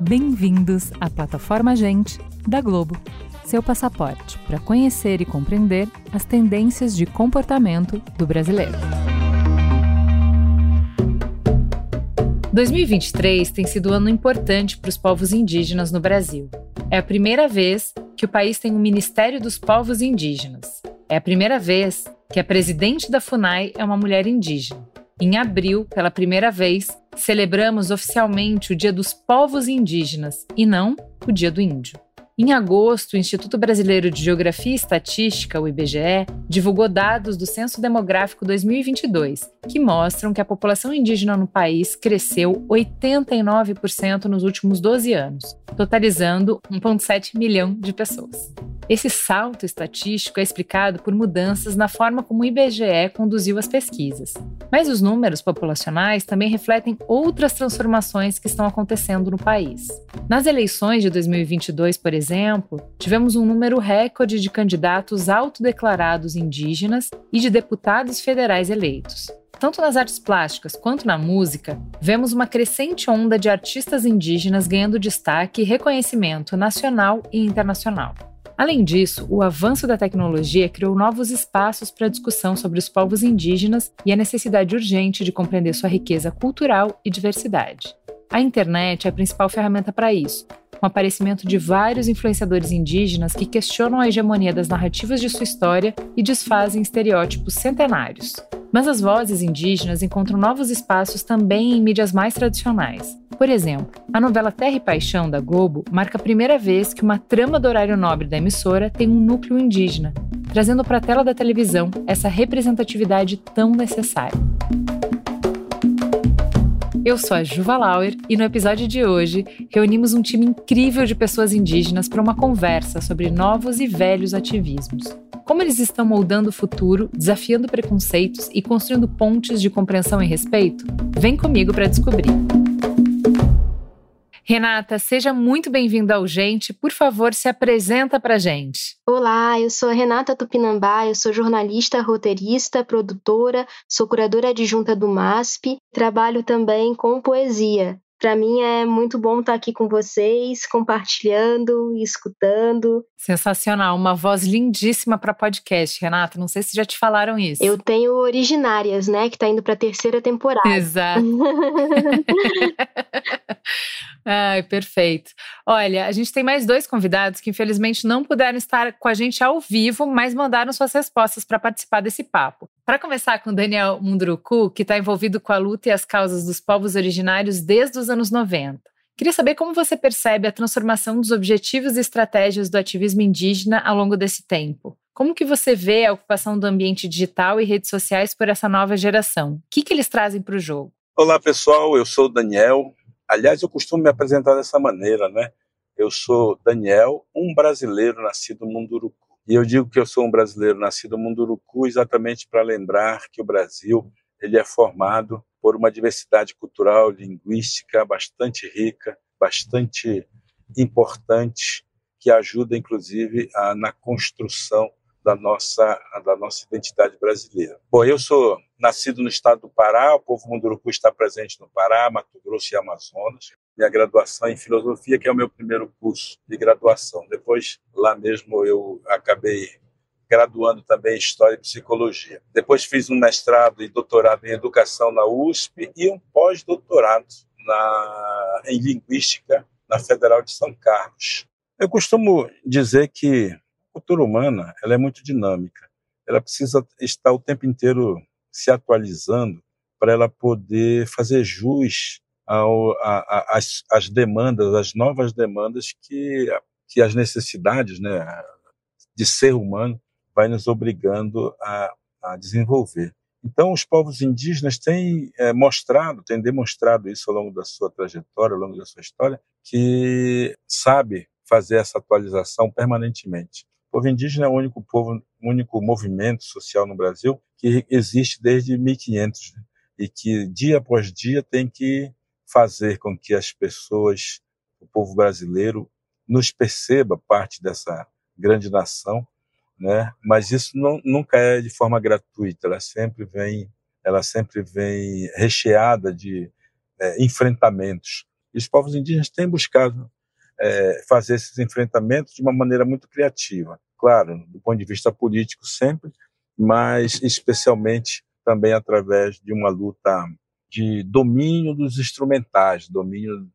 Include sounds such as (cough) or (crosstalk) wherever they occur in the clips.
Bem-vindos à plataforma Gente da Globo, seu passaporte para conhecer e compreender as tendências de comportamento do brasileiro. 2023 tem sido um ano importante para os povos indígenas no Brasil. É a primeira vez que o país tem um Ministério dos Povos Indígenas. É a primeira vez que a presidente da FUNAI é uma mulher indígena. Em abril, pela primeira vez, celebramos oficialmente o Dia dos Povos Indígenas e não o Dia do Índio. Em agosto, o Instituto Brasileiro de Geografia e Estatística, o IBGE, divulgou dados do Censo Demográfico 2022, que mostram que a população indígena no país cresceu 89% nos últimos 12 anos, totalizando 1,7 milhão de pessoas. Esse salto estatístico é explicado por mudanças na forma como o IBGE conduziu as pesquisas. Mas os números populacionais também refletem outras transformações que estão acontecendo no país. Nas eleições de 2022, por exemplo, tivemos um número recorde de candidatos autodeclarados indígenas e de deputados federais eleitos. Tanto nas artes plásticas quanto na música, vemos uma crescente onda de artistas indígenas ganhando destaque e reconhecimento nacional e internacional. Além disso, o avanço da tecnologia criou novos espaços para discussão sobre os povos indígenas e a necessidade urgente de compreender sua riqueza cultural e diversidade. A internet é a principal ferramenta para isso, com o aparecimento de vários influenciadores indígenas que questionam a hegemonia das narrativas de sua história e desfazem estereótipos centenários. Mas as vozes indígenas encontram novos espaços também em mídias mais tradicionais. Por exemplo, a novela Terra e Paixão da Globo marca a primeira vez que uma trama do horário nobre da emissora tem um núcleo indígena, trazendo para a tela da televisão essa representatividade tão necessária. Eu sou a Juva Lauer e no episódio de hoje reunimos um time incrível de pessoas indígenas para uma conversa sobre novos e velhos ativismos. Como eles estão moldando o futuro, desafiando preconceitos e construindo pontes de compreensão e respeito? Vem comigo para descobrir. Renata, seja muito bem-vinda ao Gente. Por favor, se apresenta para gente. Olá, eu sou a Renata Tupinambá, eu sou jornalista, roteirista, produtora, sou curadora adjunta do MASP, trabalho também com poesia. Para mim é muito bom estar aqui com vocês, compartilhando e escutando. Sensacional, uma voz lindíssima para podcast, Renata. Não sei se já te falaram isso. Eu tenho Originárias, né, que está indo para a terceira temporada. Exato. (laughs) Ai, perfeito. Olha, a gente tem mais dois convidados que infelizmente não puderam estar com a gente ao vivo, mas mandaram suas respostas para participar desse papo. Para começar com Daniel Munduruku, que está envolvido com a luta e as causas dos povos originários desde os anos 90. Queria saber como você percebe a transformação dos objetivos e estratégias do ativismo indígena ao longo desse tempo. Como que você vê a ocupação do ambiente digital e redes sociais por essa nova geração? O que, que eles trazem para o jogo? Olá, pessoal. Eu sou o Daniel. Aliás, eu costumo me apresentar dessa maneira, né? Eu sou Daniel, um brasileiro nascido no Munduruku. E eu digo que eu sou um brasileiro nascido no Munduruku exatamente para lembrar que o Brasil ele é formado por uma diversidade cultural, linguística bastante rica, bastante importante, que ajuda inclusive a, na construção da nossa da nossa identidade brasileira. Bom, eu sou nascido no estado do Pará, o povo munduruku está presente no Pará, Mato Grosso e Amazonas minha graduação em filosofia, que é o meu primeiro curso de graduação. Depois, lá mesmo, eu acabei graduando também em História e Psicologia. Depois fiz um mestrado e doutorado em Educação na USP e um pós-doutorado na, em Linguística na Federal de São Carlos. Eu costumo dizer que a cultura humana ela é muito dinâmica. Ela precisa estar o tempo inteiro se atualizando para ela poder fazer jus ao, a, a, as, as demandas, as novas demandas que, que as necessidades né, de ser humano vai nos obrigando a, a desenvolver. Então, os povos indígenas têm é, mostrado, têm demonstrado isso ao longo da sua trajetória, ao longo da sua história, que sabe fazer essa atualização permanentemente. O povo indígena é o único povo, único movimento social no Brasil que existe desde 1500 né? e que dia após dia tem que fazer com que as pessoas, o povo brasileiro, nos perceba parte dessa grande nação, né? Mas isso não, nunca é de forma gratuita, ela sempre vem, ela sempre vem recheada de é, enfrentamentos. E os povos indígenas têm buscado é, fazer esses enfrentamentos de uma maneira muito criativa, claro, do ponto de vista político sempre, mas especialmente também através de uma luta de domínio dos instrumentais, domínio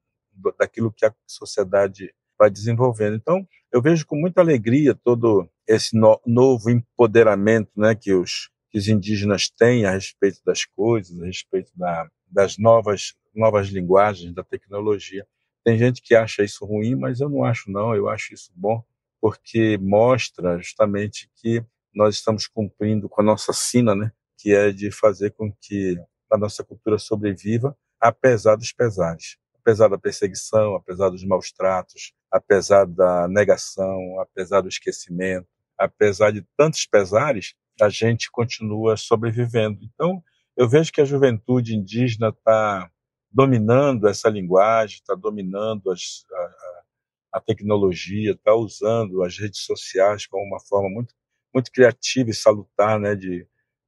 daquilo que a sociedade vai desenvolvendo. Então, eu vejo com muita alegria todo esse no, novo empoderamento né, que, os, que os indígenas têm a respeito das coisas, a respeito da, das novas, novas linguagens, da tecnologia. Tem gente que acha isso ruim, mas eu não acho não, eu acho isso bom, porque mostra justamente que nós estamos cumprindo com a nossa sina, né, que é de fazer com que a nossa cultura sobreviva, apesar dos pesares apesar da perseguição, apesar dos maus tratos, apesar da negação, apesar do esquecimento, apesar de tantos pesares, a gente continua sobrevivendo. Então, eu vejo que a juventude indígena está dominando essa linguagem, está dominando as, a, a, tecnologia, está usando as redes sociais como uma forma muito, muito criativa e salutar né, de,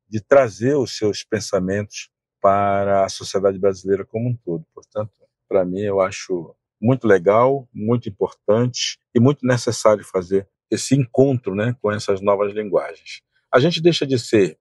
de trazer os seus pensamentos para a sociedade brasileira como um todo. Portanto, para mim, eu acho muito legal, muito importante e muito necessário fazer esse encontro né, com essas novas linguagens. A gente deixa de ser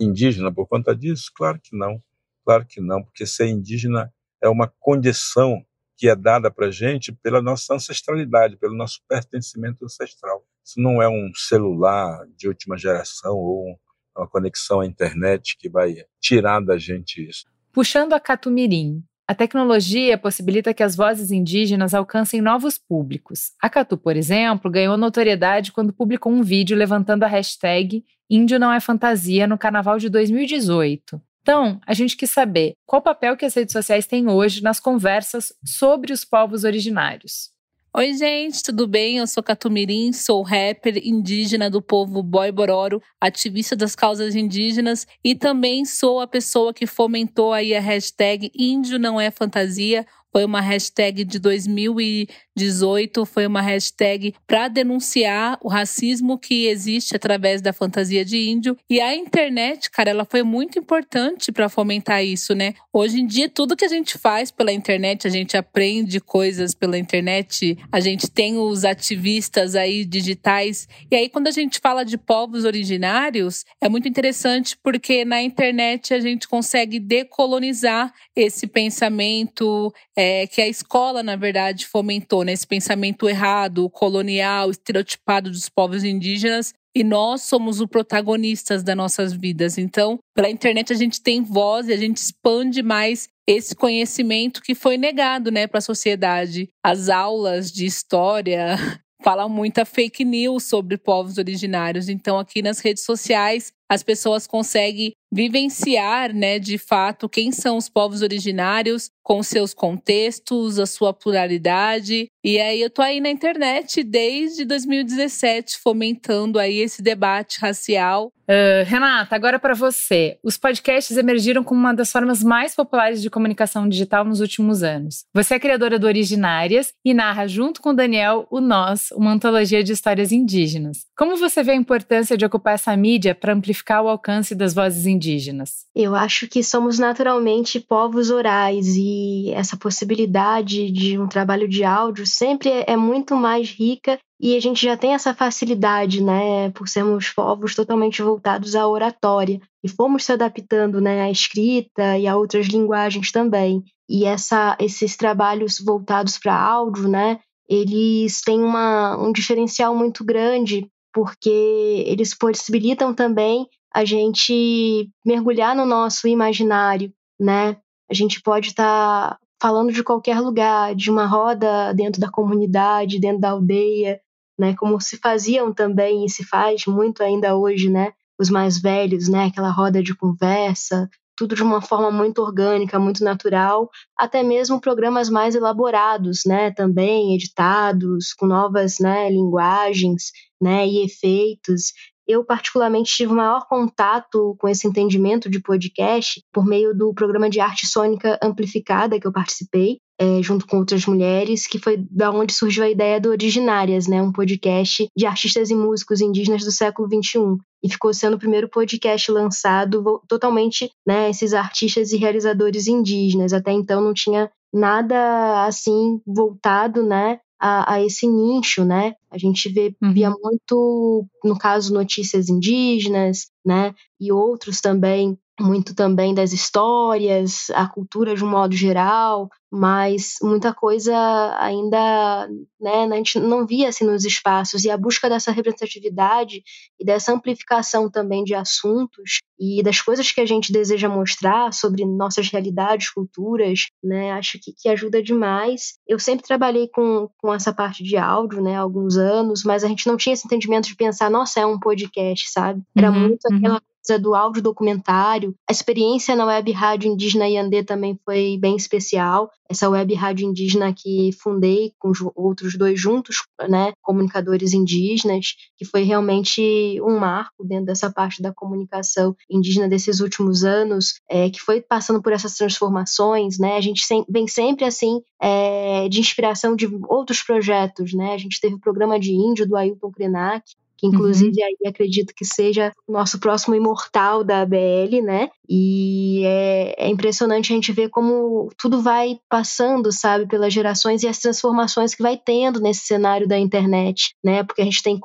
indígena por conta disso? Claro que não. Claro que não, porque ser indígena é uma condição que é dada para a gente pela nossa ancestralidade, pelo nosso pertencimento ancestral. Isso não é um celular de última geração ou uma conexão à internet que vai tirar da gente isso. Puxando a Catumirim, a tecnologia possibilita que as vozes indígenas alcancem novos públicos. A Catu, por exemplo, ganhou notoriedade quando publicou um vídeo levantando a hashtag Índio não é fantasia no carnaval de 2018. Então, a gente quis saber qual papel que as redes sociais têm hoje nas conversas sobre os povos originários. Oi, gente, tudo bem? Eu sou Catumirim, sou rapper indígena do povo Boi Bororo, ativista das causas indígenas e também sou a pessoa que fomentou aí a hashtag Índio não é fantasia, foi uma hashtag de 2018, foi uma hashtag para denunciar o racismo que existe através da fantasia de índio. E a internet, cara, ela foi muito importante para fomentar isso, né? Hoje em dia, tudo que a gente faz pela internet, a gente aprende coisas pela internet, a gente tem os ativistas aí digitais. E aí, quando a gente fala de povos originários, é muito interessante porque na internet a gente consegue decolonizar esse pensamento, é, que a escola, na verdade, fomentou né, pensamento errado, colonial, estereotipado dos povos indígenas. E nós somos os protagonistas das nossas vidas. Então, pela internet a gente tem voz e a gente expande mais esse conhecimento que foi negado, né, para a sociedade. As aulas de história (laughs) falam muita fake news sobre povos originários. Então, aqui nas redes sociais, as pessoas conseguem vivenciar, né, de fato, quem são os povos originários, com seus contextos, a sua pluralidade. E aí eu tô aí na internet desde 2017 fomentando aí esse debate racial. Uh, Renata, agora para você. Os podcasts emergiram como uma das formas mais populares de comunicação digital nos últimos anos. Você é criadora do Originárias e narra junto com o Daniel o Nós, uma antologia de histórias indígenas. Como você vê a importância de ocupar essa mídia para amplificar o alcance das vozes indígenas? indígenas? Eu acho que somos naturalmente povos orais e essa possibilidade de um trabalho de áudio sempre é, é muito mais rica e a gente já tem essa facilidade, né, por sermos povos totalmente voltados à oratória e fomos se adaptando, né, à escrita e a outras linguagens também. E essa, esses trabalhos voltados para áudio, né, eles têm uma, um diferencial muito grande porque eles possibilitam também a gente mergulhar no nosso imaginário, né? A gente pode estar tá falando de qualquer lugar, de uma roda dentro da comunidade, dentro da aldeia, né? Como se faziam também e se faz muito ainda hoje, né? Os mais velhos, né? Aquela roda de conversa, tudo de uma forma muito orgânica, muito natural, até mesmo programas mais elaborados, né? Também editados com novas, né? Linguagens, né? E efeitos eu particularmente tive maior contato com esse entendimento de podcast por meio do programa de arte sônica amplificada que eu participei, é, junto com outras mulheres, que foi da onde surgiu a ideia do Originárias, né, um podcast de artistas e músicos indígenas do século XXI. E ficou sendo o primeiro podcast lançado totalmente, né, esses artistas e realizadores indígenas. Até então não tinha nada assim voltado, né, a, a, esse nicho, né? A gente vê, uhum. via muito, no caso, notícias indígenas, né? E outros também muito também das histórias, a cultura de um modo geral, mas muita coisa ainda né, a gente não via assim nos espaços e a busca dessa representatividade e dessa amplificação também de assuntos e das coisas que a gente deseja mostrar sobre nossas realidades, culturas, né, acho que, que ajuda demais. Eu sempre trabalhei com, com essa parte de áudio, né, há alguns anos, mas a gente não tinha esse entendimento de pensar, nossa, é um podcast, sabe? Era uhum, muito aquela uhum do áudio documentário. A experiência na web rádio indígena Yandê também foi bem especial. Essa web rádio indígena que fundei com outros dois juntos, né, comunicadores indígenas, que foi realmente um marco dentro dessa parte da comunicação indígena desses últimos anos, é, que foi passando por essas transformações, né? A gente sem, vem sempre assim é, de inspiração de outros projetos, né? A gente teve o programa de índio do Ailton Krenak, que inclusive uhum. aí acredito que seja o nosso próximo imortal da ABL, né? E é, é, impressionante a gente ver como tudo vai passando, sabe, pelas gerações e as transformações que vai tendo nesse cenário da internet, né? Porque a gente tem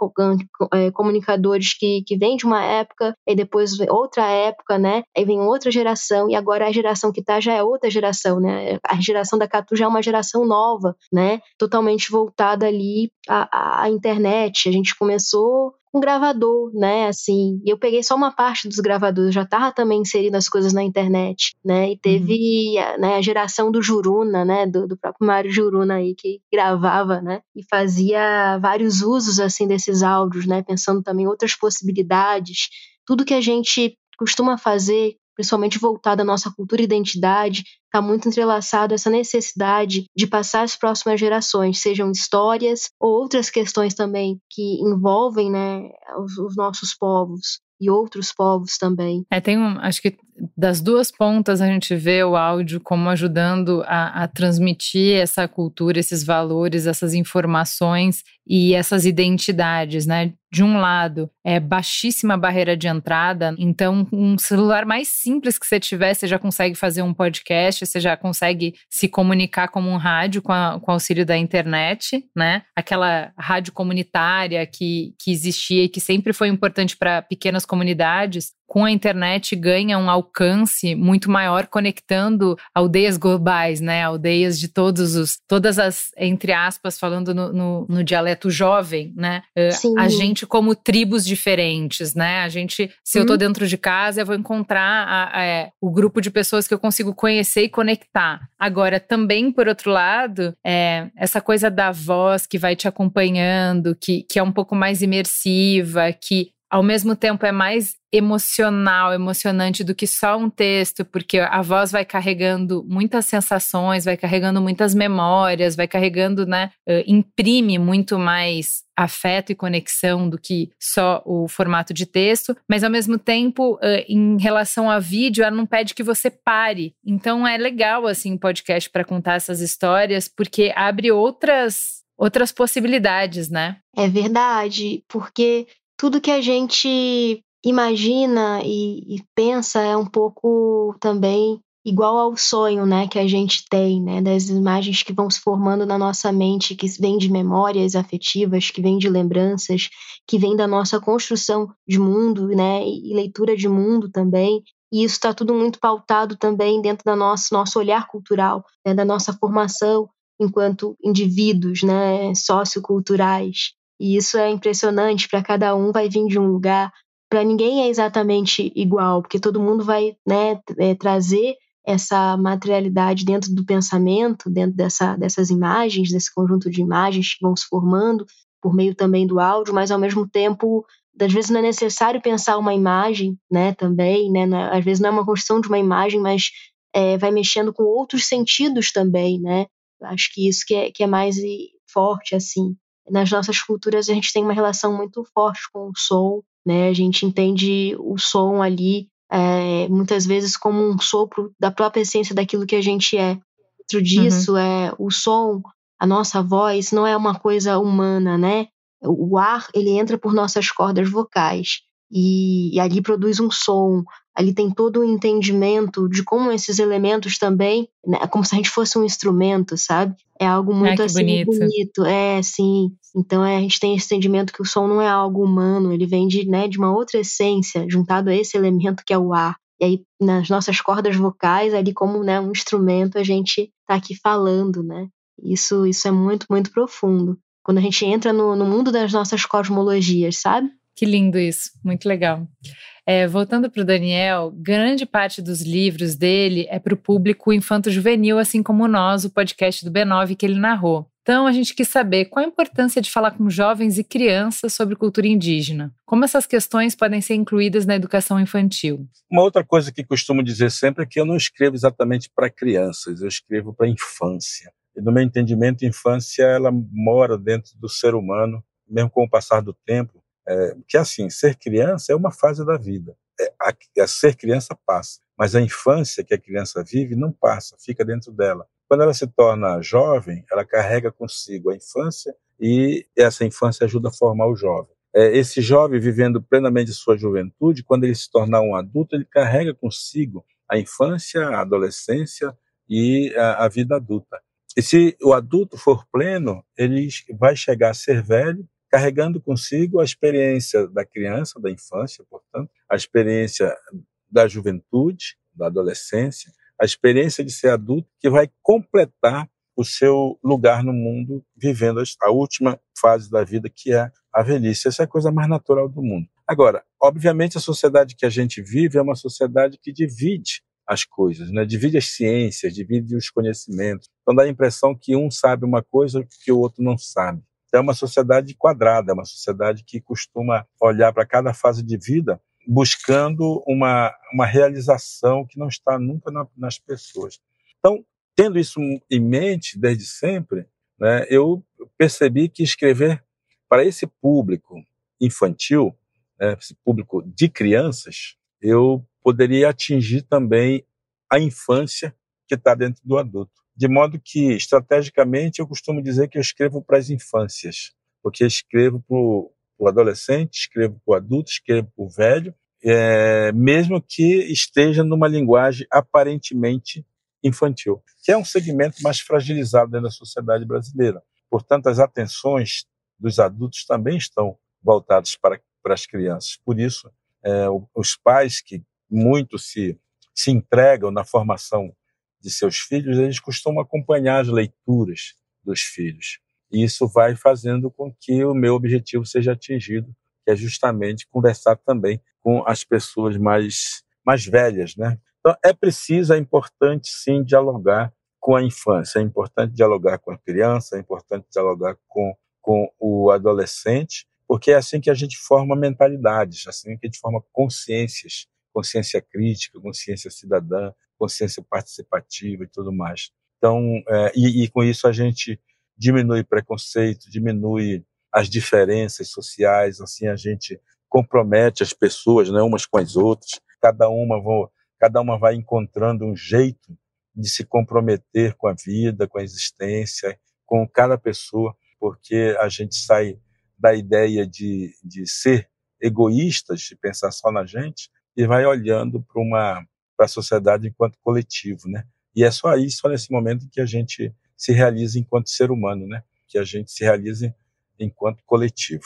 é, comunicadores que, que vêm de uma época e depois outra época, né? Aí vem outra geração e agora a geração que tá já é outra geração, né? A geração da Catu já é uma geração nova, né? Totalmente voltada ali à, à internet. A gente começou um gravador, né? Assim, e eu peguei só uma parte dos gravadores, já estava também inserindo as coisas na internet, né? E teve uhum. né, a geração do Juruna, né? Do, do próprio Mário Juruna aí, que gravava, né? E fazia vários usos, assim, desses áudios, né? Pensando também outras possibilidades. Tudo que a gente costuma fazer principalmente voltada à nossa cultura e identidade, está muito entrelaçado essa necessidade de passar às próximas gerações, sejam histórias ou outras questões também que envolvem né, os, os nossos povos e outros povos também. É, tem um, acho que das duas pontas a gente vê o áudio como ajudando a, a, transmitir essa cultura, esses valores, essas informações e essas identidades, né? De um lado, é baixíssima barreira de entrada, então um celular mais simples que você tiver, você já consegue fazer um podcast, você já consegue se comunicar como um rádio com, a, com auxílio da internet, né? Aquela rádio comunitária que, que existia e que sempre foi importante para pequenas comunidades, com a internet ganha um alcance muito maior conectando aldeias globais, né? Aldeias de todos os, todas as, entre aspas, falando no, no, no dialeto jovem, né? Eh, Sim. A gente como tribos diferentes, né? A gente, se hum. eu tô uhum. dentro de casa, eu vou encontrar a, a, é, o grupo de pessoas que eu consigo conhecer e conectar. Agora, também, por outro lado, é, essa coisa da voz que vai te acompanhando, que, que é um pouco mais imersiva, que ao mesmo tempo é mais emocional, emocionante do que só um texto, porque a voz vai carregando muitas sensações, vai carregando muitas memórias, vai carregando, né, imprime muito mais afeto e conexão do que só o formato de texto, mas ao mesmo tempo, em relação a vídeo, ela não pede que você pare. Então é legal assim podcast para contar essas histórias, porque abre outras outras possibilidades, né? É verdade, porque tudo que a gente imagina e, e, pensa é um pouco também igual ao sonho, né, que a gente tem, né, das imagens que vão se formando na nossa mente, que vêm de memórias afetivas, que vêm de lembranças, que vêm da nossa construção de mundo, né, e leitura de mundo também. E isso está tudo muito pautado também dentro do nosso, nosso olhar cultural, né, da nossa formação enquanto indivíduos, né, socioculturais. E isso é impressionante, para cada um vai vir de um lugar, para ninguém é exatamente igual, porque todo mundo vai né, é, trazer essa materialidade dentro do pensamento, dentro dessa, dessas imagens, desse conjunto de imagens que vão se formando por meio também do áudio, mas ao mesmo tempo, às vezes não é necessário pensar uma imagem, né, também, né, é, às vezes não é uma construção de uma imagem, mas é, vai mexendo com outros sentidos também, né, acho que isso que é, que é mais forte, assim nas nossas culturas a gente tem uma relação muito forte com o som, né? A gente entende o som ali é, muitas vezes como um sopro da própria essência daquilo que a gente é. Dentro disso uhum. é o som, a nossa voz não é uma coisa humana, né? O ar ele entra por nossas cordas vocais e, e ali produz um som, ali tem todo o um entendimento de como esses elementos também, né, como se a gente fosse um instrumento, sabe? É algo muito Ai, assim bonito. bonito. É, sim. Então é, a gente tem esse entendimento que o som não é algo humano, ele vem de, né, de uma outra essência, juntado a esse elemento que é o ar. E aí, nas nossas cordas vocais, ali como né, um instrumento, a gente está aqui falando, né? Isso, isso é muito, muito profundo. Quando a gente entra no, no mundo das nossas cosmologias, sabe? Que lindo isso, muito legal. É, voltando para o Daniel, grande parte dos livros dele é para o público infanto-juvenil, assim como nós, o podcast do B9 que ele narrou. Então, a gente quis saber qual a importância de falar com jovens e crianças sobre cultura indígena. Como essas questões podem ser incluídas na educação infantil? Uma outra coisa que costumo dizer sempre é que eu não escrevo exatamente para crianças, eu escrevo para a infância. E no meu entendimento, a infância ela mora dentro do ser humano, mesmo com o passar do tempo. É, que assim, ser criança é uma fase da vida. É, a, a ser criança passa, mas a infância que a criança vive não passa, fica dentro dela. Quando ela se torna jovem, ela carrega consigo a infância e essa infância ajuda a formar o jovem. É, esse jovem vivendo plenamente sua juventude, quando ele se tornar um adulto, ele carrega consigo a infância, a adolescência e a, a vida adulta. E se o adulto for pleno, ele vai chegar a ser velho, carregando consigo a experiência da criança, da infância, portanto, a experiência da juventude, da adolescência, a experiência de ser adulto que vai completar o seu lugar no mundo, vivendo a última fase da vida, que é a velhice. Essa é a coisa mais natural do mundo. Agora, obviamente, a sociedade que a gente vive é uma sociedade que divide as coisas, né? divide as ciências, divide os conhecimentos. Então dá a impressão que um sabe uma coisa que o outro não sabe. Então, é uma sociedade quadrada, é uma sociedade que costuma olhar para cada fase de vida buscando uma, uma realização que não está nunca na, nas pessoas. Então, tendo isso em mente desde sempre, né, eu percebi que escrever para esse público infantil, né, esse público de crianças, eu poderia atingir também a infância que está dentro do adulto. De modo que, estrategicamente, eu costumo dizer que eu escrevo para as infâncias, porque escrevo para o adolescente, escrevo para o adulto, escrevo para o velho, é, mesmo que esteja numa linguagem aparentemente infantil, que é um segmento mais fragilizado dentro da sociedade brasileira. Portanto, as atenções dos adultos também estão voltadas para, para as crianças. Por isso, é, os pais que muito se, se entregam na formação de seus filhos, eles costumam acompanhar as leituras dos filhos. E isso vai fazendo com que o meu objetivo seja atingido, que é justamente conversar também com as pessoas mais, mais velhas, né? Então, é preciso, é importante, sim, dialogar com a infância, é importante dialogar com a criança, é importante dialogar com, com o adolescente, porque é assim que a gente forma mentalidades, assim que a gente forma consciências, consciência crítica, consciência cidadã, consciência participativa e tudo mais. Então, é, e, e com isso a gente diminui preconceito, diminui as diferenças sociais, assim a gente compromete as pessoas, né, umas com as outras. Cada uma vão, cada uma vai encontrando um jeito de se comprometer com a vida, com a existência, com cada pessoa, porque a gente sai da ideia de, de ser egoístas, de pensar só na gente, e vai olhando para uma para a sociedade enquanto coletivo, né? E é só isso, só nesse momento que a gente se realiza enquanto ser humano, né? Que a gente se realiza enquanto coletivo.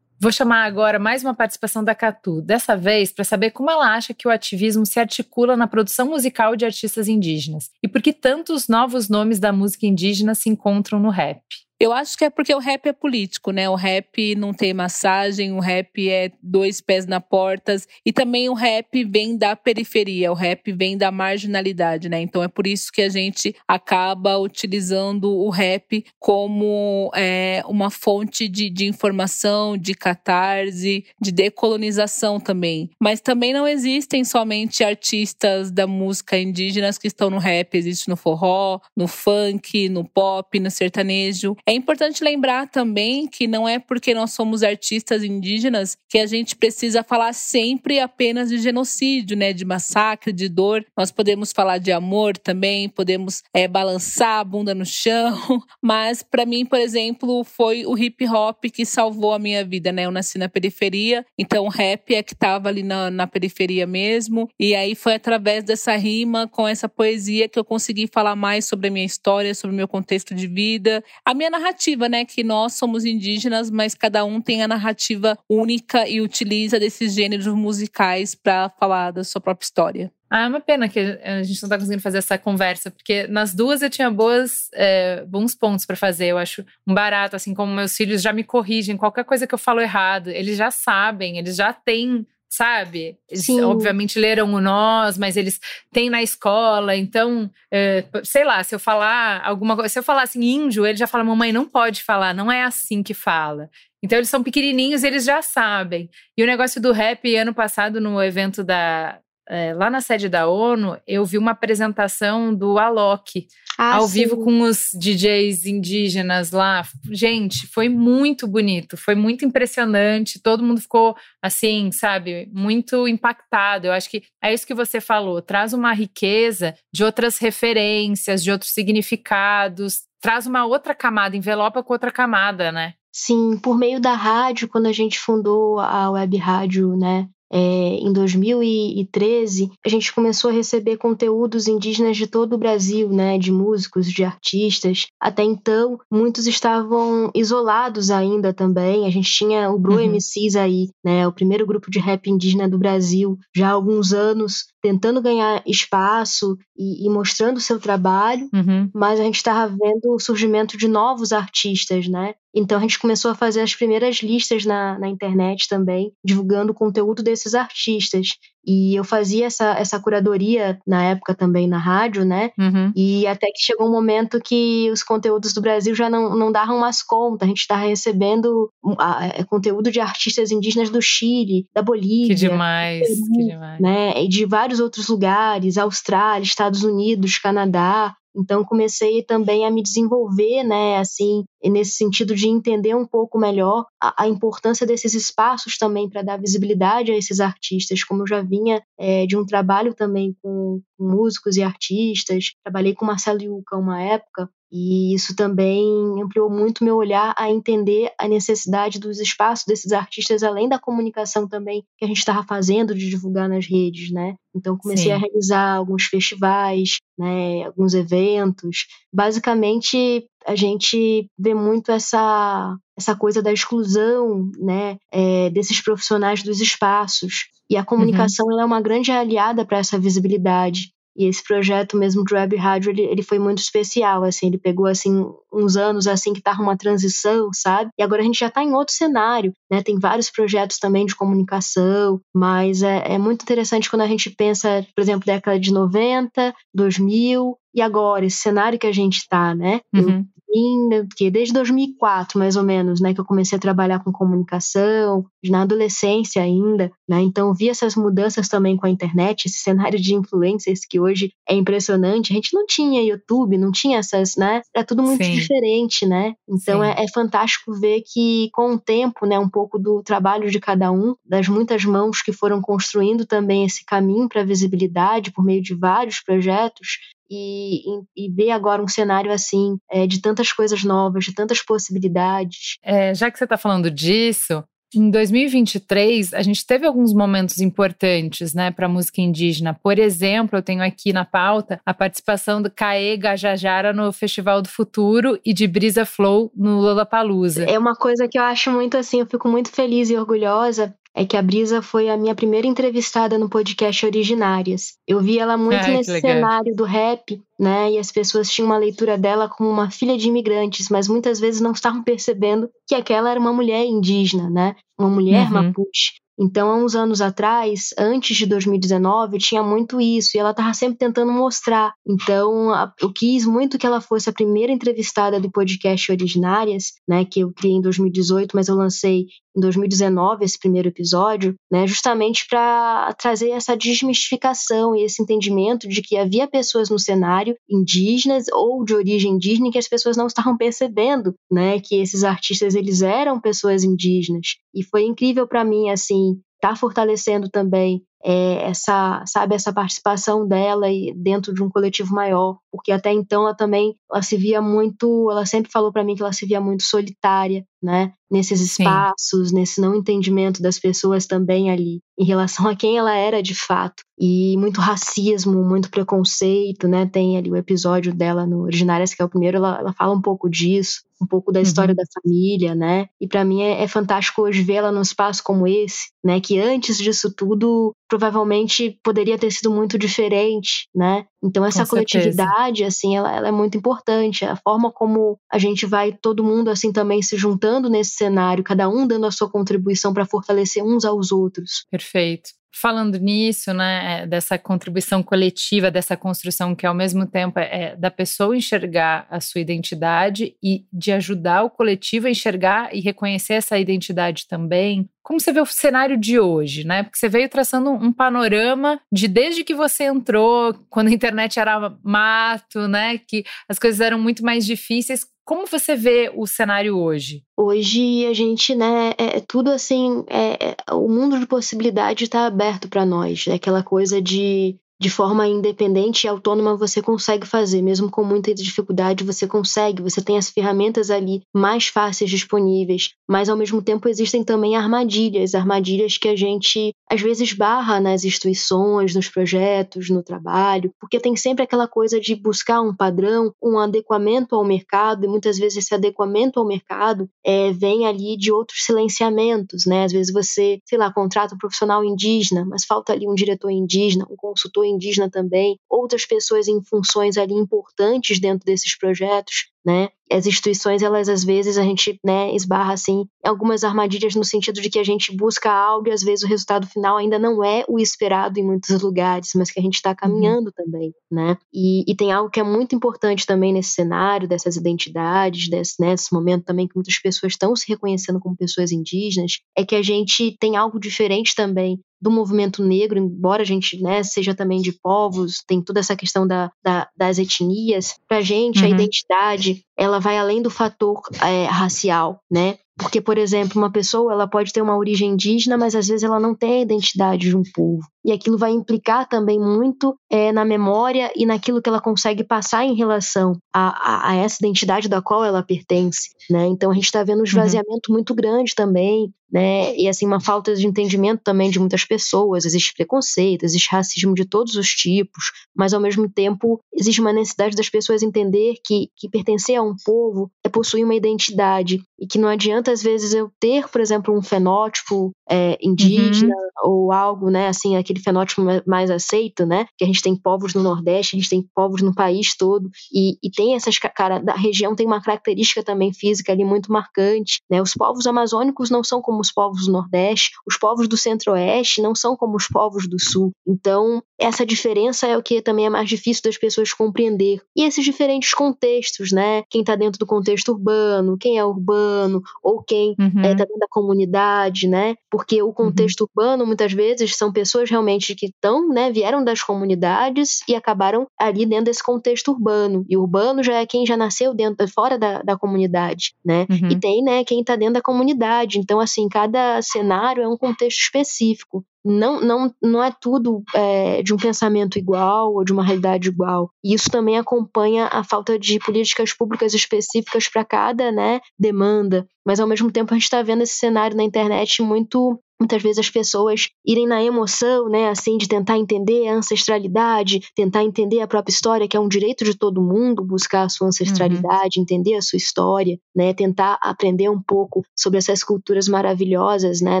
Vou chamar agora mais uma participação da Catu, dessa vez para saber como ela acha que o ativismo se articula na produção musical de artistas indígenas e por que tantos novos nomes da música indígena se encontram no rap. Eu acho que é porque o rap é político, né? O rap não tem massagem, o rap é dois pés na portas e também o rap vem da periferia, o rap vem da marginalidade, né? Então é por isso que a gente acaba utilizando o rap como é, uma fonte de, de informação, de catarse, de decolonização também. Mas também não existem somente artistas da música indígenas que estão no rap, existe no forró, no funk, no pop, no sertanejo. É importante lembrar também que não é porque nós somos artistas indígenas que a gente precisa falar sempre apenas de genocídio, né? De massacre, de dor. Nós podemos falar de amor também, podemos é, balançar a bunda no chão. (laughs) Mas para mim, por exemplo, foi o hip hop que salvou a minha vida, né? Eu nasci na periferia, então o rap é que estava ali na, na periferia mesmo. E aí foi através dessa rima, com essa poesia, que eu consegui falar mais sobre a minha história, sobre o meu contexto de vida. A minha narrativa, né? Que nós somos indígenas, mas cada um tem a narrativa única e utiliza desses gêneros musicais para falar da sua própria história. Ah, é uma pena que a gente não está conseguindo fazer essa conversa, porque nas duas eu tinha boas, é, bons pontos para fazer. Eu acho um barato, assim como meus filhos já me corrigem, qualquer coisa que eu falo errado, eles já sabem, eles já têm sabe? Eles, obviamente leram o nós, mas eles têm na escola, então, é, sei lá, se eu falar alguma coisa, se eu falar assim índio, ele já fala, mamãe, não pode falar, não é assim que fala. Então eles são pequenininhos, eles já sabem. E o negócio do rap, ano passado, no evento da. É, lá na sede da ONU, eu vi uma apresentação do Alok, Ah, ao sim. vivo com os DJs indígenas lá. Gente, foi muito bonito, foi muito impressionante. Todo mundo ficou assim, sabe, muito impactado. Eu acho que é isso que você falou, traz uma riqueza de outras referências, de outros significados, traz uma outra camada, envelopa com outra camada, né? Sim, por meio da rádio, quando a gente fundou a web rádio, né, é, em 2013, a gente começou a receber conteúdos indígenas de todo o Brasil, né, de músicos, de artistas. Até então, muitos estavam isolados ainda também. A gente tinha o Bru Uhum. MCs aí, né, o primeiro grupo de rap indígena do Brasil, já há alguns anos, tentando ganhar espaço e, e mostrando o seu trabalho Uhum. mas a gente estava vendo o surgimento de novos artistas, né? Então a gente começou a fazer as primeiras listas na, na internet também, divulgando o conteúdo desses artistas. E eu fazia essa, essa curadoria na época também na rádio, né? Uhum. E até que chegou um momento que os conteúdos do Brasil já não, não davam mais conta. A gente estava recebendo ah, é, conteúdo de artistas indígenas do Chile, da Bolívia, Que demais, Peru, que demais. né, e de vários outros lugares, Austrália, Estados Unidos, Canadá. Então comecei também a me desenvolver, né, assim, nesse sentido de entender um pouco melhor a, a importância desses espaços também para dar visibilidade a esses artistas, como eu já vinha é, de um trabalho também com, com músicos e artistas, trabalhei com Marcelo Yuca uma época e isso também ampliou muito meu olhar a entender a necessidade dos espaços desses artistas, além da comunicação também que a gente estava fazendo de divulgar nas redes, né? Então comecei Sim. a realizar alguns festivais, né, alguns eventos. Basicamente, a gente vê muito essa essa coisa da exclusão, né, é, desses profissionais dos espaços. E a comunicação ela é uma grande aliada para essa visibilidade. E esse projeto mesmo do Web Rádio, ele, ele foi muito especial, assim, ele pegou, assim, uns anos, assim, que tava uma transição, sabe? E agora a gente já tá em outro cenário, né? Tem vários projetos também de comunicação, mas é, é muito interessante quando a gente pensa, por exemplo, década de 90, 2000, e agora, esse cenário que a gente tá, né? Eu Uhum. ainda, que desde 2004, mais ou menos, né, que eu comecei a trabalhar com comunicação, na adolescência ainda, né? Então vi essas mudanças também com a internet, esse cenário de influencers que hoje é impressionante. A gente não tinha YouTube, não tinha essas, né? Era tudo muito Sim. diferente, né? Então é, é fantástico ver que com o tempo, né, um pouco do trabalho de cada um, das muitas mãos que foram construindo também esse caminho para visibilidade por meio de vários projetos, e, e, ver agora um cenário assim é, de tantas coisas novas, de tantas possibilidades. É, já que você está falando disso, em 2023 a gente teve alguns momentos importantes, né, para música indígena. Por exemplo, eu tenho aqui na pauta a participação do Caê Gajajara no Festival do Futuro e de Brisa Flow no Lollapalooza. É uma coisa que eu acho muito assim, eu fico muito feliz e orgulhosa. É que a Brisa foi a minha primeira entrevistada no podcast Originárias. Eu vi ela muito Ai, nesse cenário do rap, né? E as pessoas tinham uma leitura dela como uma filha de imigrantes, mas muitas vezes não estavam percebendo que aquela era uma mulher indígena, né? Uma mulher Uhum. mapuche. Então, há uns anos atrás, antes de 2019, tinha muito isso, e ela estava sempre tentando mostrar. Então, eu quis muito que ela fosse a primeira entrevistada do podcast Originárias, né, que eu criei em 2018, mas eu lancei em 2019 esse primeiro episódio, né, justamente para trazer essa desmistificação e esse entendimento de que havia pessoas no cenário indígenas ou de origem indígena que as pessoas não estavam percebendo, né, que esses artistas eles eram pessoas indígenas. E foi incrível para mim assim estar tá fortalecendo também é, essa, sabe, essa participação dela e dentro de um coletivo maior, porque até então ela também ela se via muito, ela sempre falou para mim que ela se via muito solitária, né, nesses espaços, Sim. nesse não entendimento das pessoas também ali em relação a quem ela era de fato e muito racismo, muito preconceito, né? Tem ali o episódio dela no Originárias que é o primeiro, ela, ela fala um pouco disso, um pouco da história uhum. da família, né? E para mim é, é, fantástico hoje vê-la num espaço como esse, né? Que antes disso tudo provavelmente poderia ter sido muito diferente, né? Então essa Com coletividade, certeza. Assim, ela, ela, é muito importante. A forma como a gente vai todo mundo assim também se juntando nesse cenário, cada um dando a sua contribuição para fortalecer uns aos outros. Perfeito falando nisso, né, é, dessa contribuição coletiva, dessa construção que ao mesmo tempo é, é da pessoa enxergar a sua identidade e de ajudar o coletivo a enxergar e reconhecer essa identidade também. Como você vê o cenário de hoje, né? Porque você veio traçando um panorama de desde que você entrou, quando a internet era mato, né? Que as coisas eram muito mais difíceis. Como você vê o cenário hoje? Hoje a gente, né, é, é tudo assim, é, é, o mundo de possibilidade está aberto para nós. É aquela coisa de de forma independente e autônoma você consegue fazer, mesmo com muita dificuldade, você consegue, você tem as ferramentas ali mais fáceis disponíveis, mas ao mesmo tempo existem também armadilhas, armadilhas que a gente às vezes barra nas instituições, nos projetos, no trabalho, porque tem sempre aquela coisa de buscar um padrão, um adequamento ao mercado, e muitas vezes esse adequamento ao mercado é, vem ali de outros silenciamentos, né? Às vezes você, sei lá, contrata um profissional indígena, mas falta ali um diretor indígena, um consultor indígena também, outras pessoas em funções ali importantes dentro desses projetos, né? As instituições, elas às vezes a gente, né, esbarra assim algumas armadilhas no sentido de que a gente busca algo e às vezes o resultado final ainda não é o esperado em muitos (laughs) lugares, mas que a gente está uhum. caminhando também, né? E, e, tem algo que é muito importante também nesse cenário dessas identidades, desse, né, nesse momento também que muitas pessoas estão se reconhecendo como pessoas indígenas, é que a gente tem algo diferente também do movimento negro, embora a gente né, seja também de povos, tem toda essa questão da, da das etnias, para a gente uhum. a identidade ela vai além do fator é, racial, né? Porque, por exemplo, uma pessoa ela pode ter uma origem indígena, mas às vezes ela não tem a identidade de um povo. E aquilo vai implicar também muito é, na memória e naquilo que ela consegue passar em relação a, a, a essa identidade da qual ela pertence. Né? Então a gente está vendo um uhum. esvaziamento uhum. muito grande também, né? E assim, uma falta de entendimento também de muitas pessoas. Existe preconceito, existe racismo de todos os tipos, mas ao mesmo tempo existe uma necessidade das pessoas entender que, que pertencer a um povo é possuir uma identidade. E que não adianta às vezes eu ter, por exemplo, um fenótipo é, indígena uhum. ou algo, né, assim, aquele fenótipo mais aceito, né, que a gente tem povos no Nordeste, a gente tem povos no país todo e, e tem essas, cara, da região tem uma característica também física ali muito marcante, né, os povos amazônicos não são como os povos do Nordeste, os povos do Centro-Oeste não são como os povos do Sul, então essa diferença é o que também é mais difícil das pessoas compreender. E esses diferentes contextos, né, quem está dentro do contexto urbano, quem é urbano ou quem está uhum. é, tá dentro da comunidade, né, porque o contexto uhum. urbano muitas vezes são pessoas realmente que estão, né, vieram das comunidades e acabaram ali dentro desse contexto urbano. E urbano já é quem já nasceu dentro, fora da, da comunidade, né? Uhum. E tem, né, quem está dentro da comunidade. Então, assim, cada cenário é um contexto específico não, não, não é tudo é, de um pensamento igual ou de uma realidade igual. E isso também acompanha a falta de políticas públicas específicas para cada né, demanda. Mas ao mesmo tempo a gente está vendo esse cenário na internet muito muitas vezes as pessoas irem na emoção, né, assim, de tentar entender a ancestralidade, tentar entender a própria história, que é um direito de todo mundo buscar a sua ancestralidade, uhum. entender a sua história, né, tentar aprender um pouco sobre essas culturas maravilhosas, né,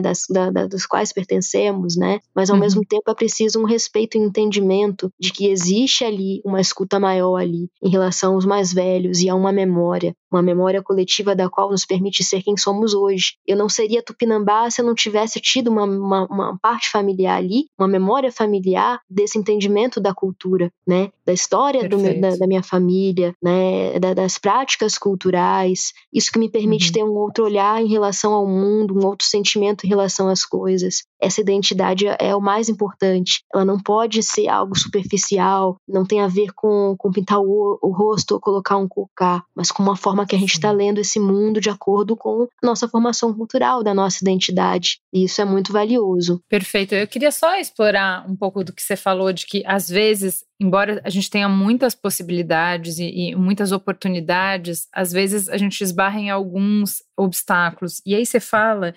das, da, das quais pertencemos, né, mas ao uhum. mesmo tempo é preciso um respeito e entendimento de que existe ali uma escuta maior ali em relação aos mais velhos e a uma memória, uma memória coletiva da qual nos permite ser quem somos hoje. Eu não seria Tupinambá se eu não tivesse tido uma, uma, uma, parte familiar ali, uma memória familiar desse entendimento da cultura, né? Da história do, da, da, minha família, né? Da, das práticas culturais. Isso que me permite uhum. ter um outro olhar em relação ao mundo, um outro sentimento em relação às coisas. Essa identidade é o mais importante. Ela não pode ser algo superficial, não tem a ver com, com pintar o, o rosto ou colocar um cocá, mas com uma forma que a gente está lendo esse mundo de acordo com a nossa formação cultural, da nossa identidade. E isso é muito valioso. Perfeito. Eu queria só explorar um pouco do que você falou, de que às vezes, embora a gente tenha muitas possibilidades e, e muitas oportunidades, às vezes a gente esbarra em alguns obstáculos. E aí você fala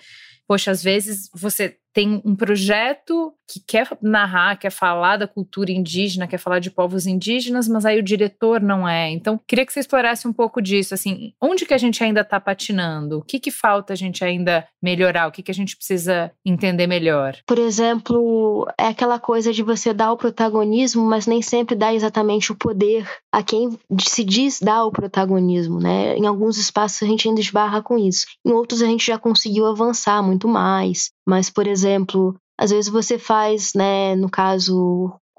poxa, às vezes você tem um projeto que quer narrar, quer falar da cultura indígena, quer falar de povos indígenas, mas aí o diretor não é. Então, queria que você explorasse um pouco disso, assim, onde que a gente ainda está patinando? O que que falta a gente ainda melhorar? O que que a gente precisa entender melhor? Por exemplo, é aquela coisa de você dar o protagonismo, mas nem sempre dá exatamente o poder a quem se diz dar o protagonismo, né? Em alguns espaços a gente ainda esbarra com isso. Em outros a gente já conseguiu avançar muito mais. Mas, por exemplo, às vezes você faz, né, no caso,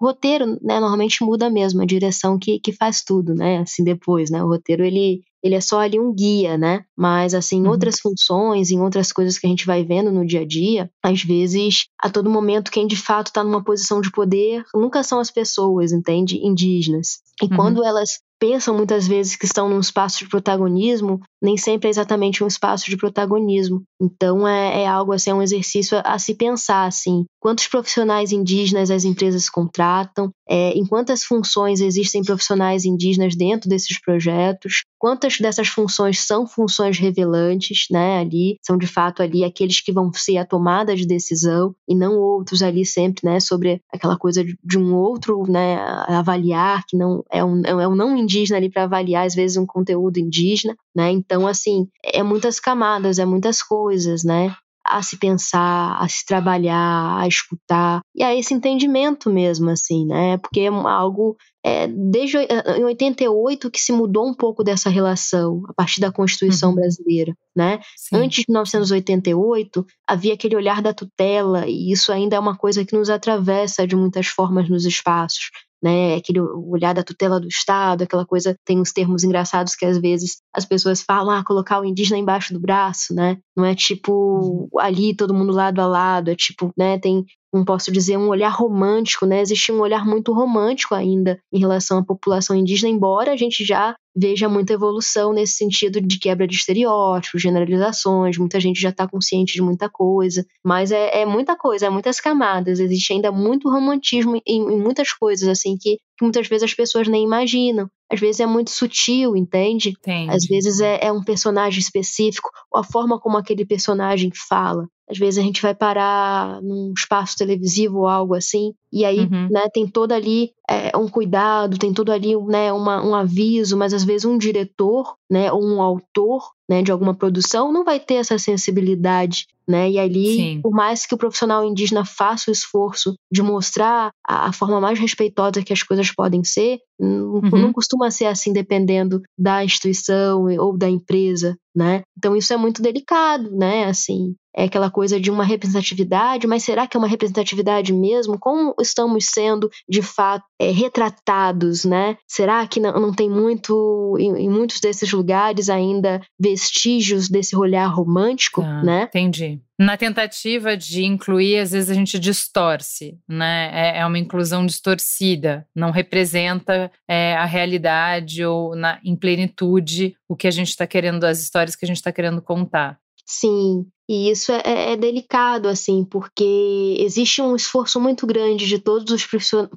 o roteiro, né, normalmente muda mesmo, a direção que, que faz tudo, né, assim, depois, né, o roteiro, ele, ele é só ali um guia, né, mas, assim, em uhum. outras funções, em outras coisas que a gente vai vendo no dia a dia, às vezes, a todo momento, quem de fato está numa posição de poder nunca são as pessoas, entende, indígenas. E uhum. quando elas pensam muitas vezes que estão num espaço de protagonismo, nem sempre é exatamente um espaço de protagonismo. Então é, é algo assim, é um exercício a, a, se pensar assim, quantos profissionais indígenas as empresas contratam, é, em quantas funções existem profissionais indígenas dentro desses projetos, quantas dessas funções são funções revelantes, né? Ali são de fato ali aqueles que vão ser a tomada de decisão e não outros ali sempre, né? Sobre aquela coisa de um outro, né? Avaliar que não é um, é um não indígena ali para avaliar às vezes um conteúdo indígena, né? Então assim é muitas camadas, é muitas coisas, né? a se pensar, a se trabalhar, a escutar, e a esse entendimento mesmo, assim, né? Porque é algo é, desde eh, em 88 que se mudou um pouco dessa relação a partir da Constituição uhum. brasileira, né? Sim. Antes de 1988 havia aquele olhar da tutela e isso ainda é uma coisa que nos atravessa de muitas formas nos espaços né? Aquele olhar da tutela do Estado, aquela coisa, tem uns termos engraçados que às vezes as pessoas falam, ah, colocar o indígena embaixo do braço, né? Não é tipo uhum. ali todo mundo lado a lado, é tipo, né, tem não posso dizer um olhar romântico, né? Existe um olhar muito romântico ainda em relação à população indígena, embora a gente já veja muita evolução nesse sentido de quebra de estereótipos, generalizações, muita gente já está consciente de muita coisa, mas é, é, muita coisa, é muitas camadas, existe ainda muito romantismo em, em muitas coisas, assim, que, que, muitas vezes as pessoas nem imaginam. Às vezes é muito sutil, entende? Entendi. Às vezes é, é um personagem específico, ou a forma como aquele personagem fala. Às vezes a gente vai parar num espaço televisivo ou algo assim, e aí uhum. né, tem todo ali é, um cuidado, tem todo ali né, uma, um aviso, mas às vezes um diretor né, ou um autor né, de alguma produção não vai ter essa sensibilidade. Né? E ali, Sim. por mais que o profissional indígena faça o esforço de mostrar a, a forma mais respeitosa que as coisas podem ser, uhum. não costuma ser assim dependendo da instituição ou da empresa, né? Então isso é muito delicado, né? Assim, é aquela coisa de uma representatividade, mas será que é uma representatividade mesmo? Como estamos sendo de fato é, retratados, né? Será que não, não tem muito, em, em, muitos desses lugares ainda vestígios desse olhar romântico, ah, né? Entendi. Na tentativa de incluir, às vezes a gente distorce, né? É, é uma inclusão distorcida, não representa é, a realidade ou na, em plenitude o que a gente está querendo, as histórias que a gente está querendo contar. Sim, e isso é, é, é, delicado, assim, porque existe um esforço muito grande de todos os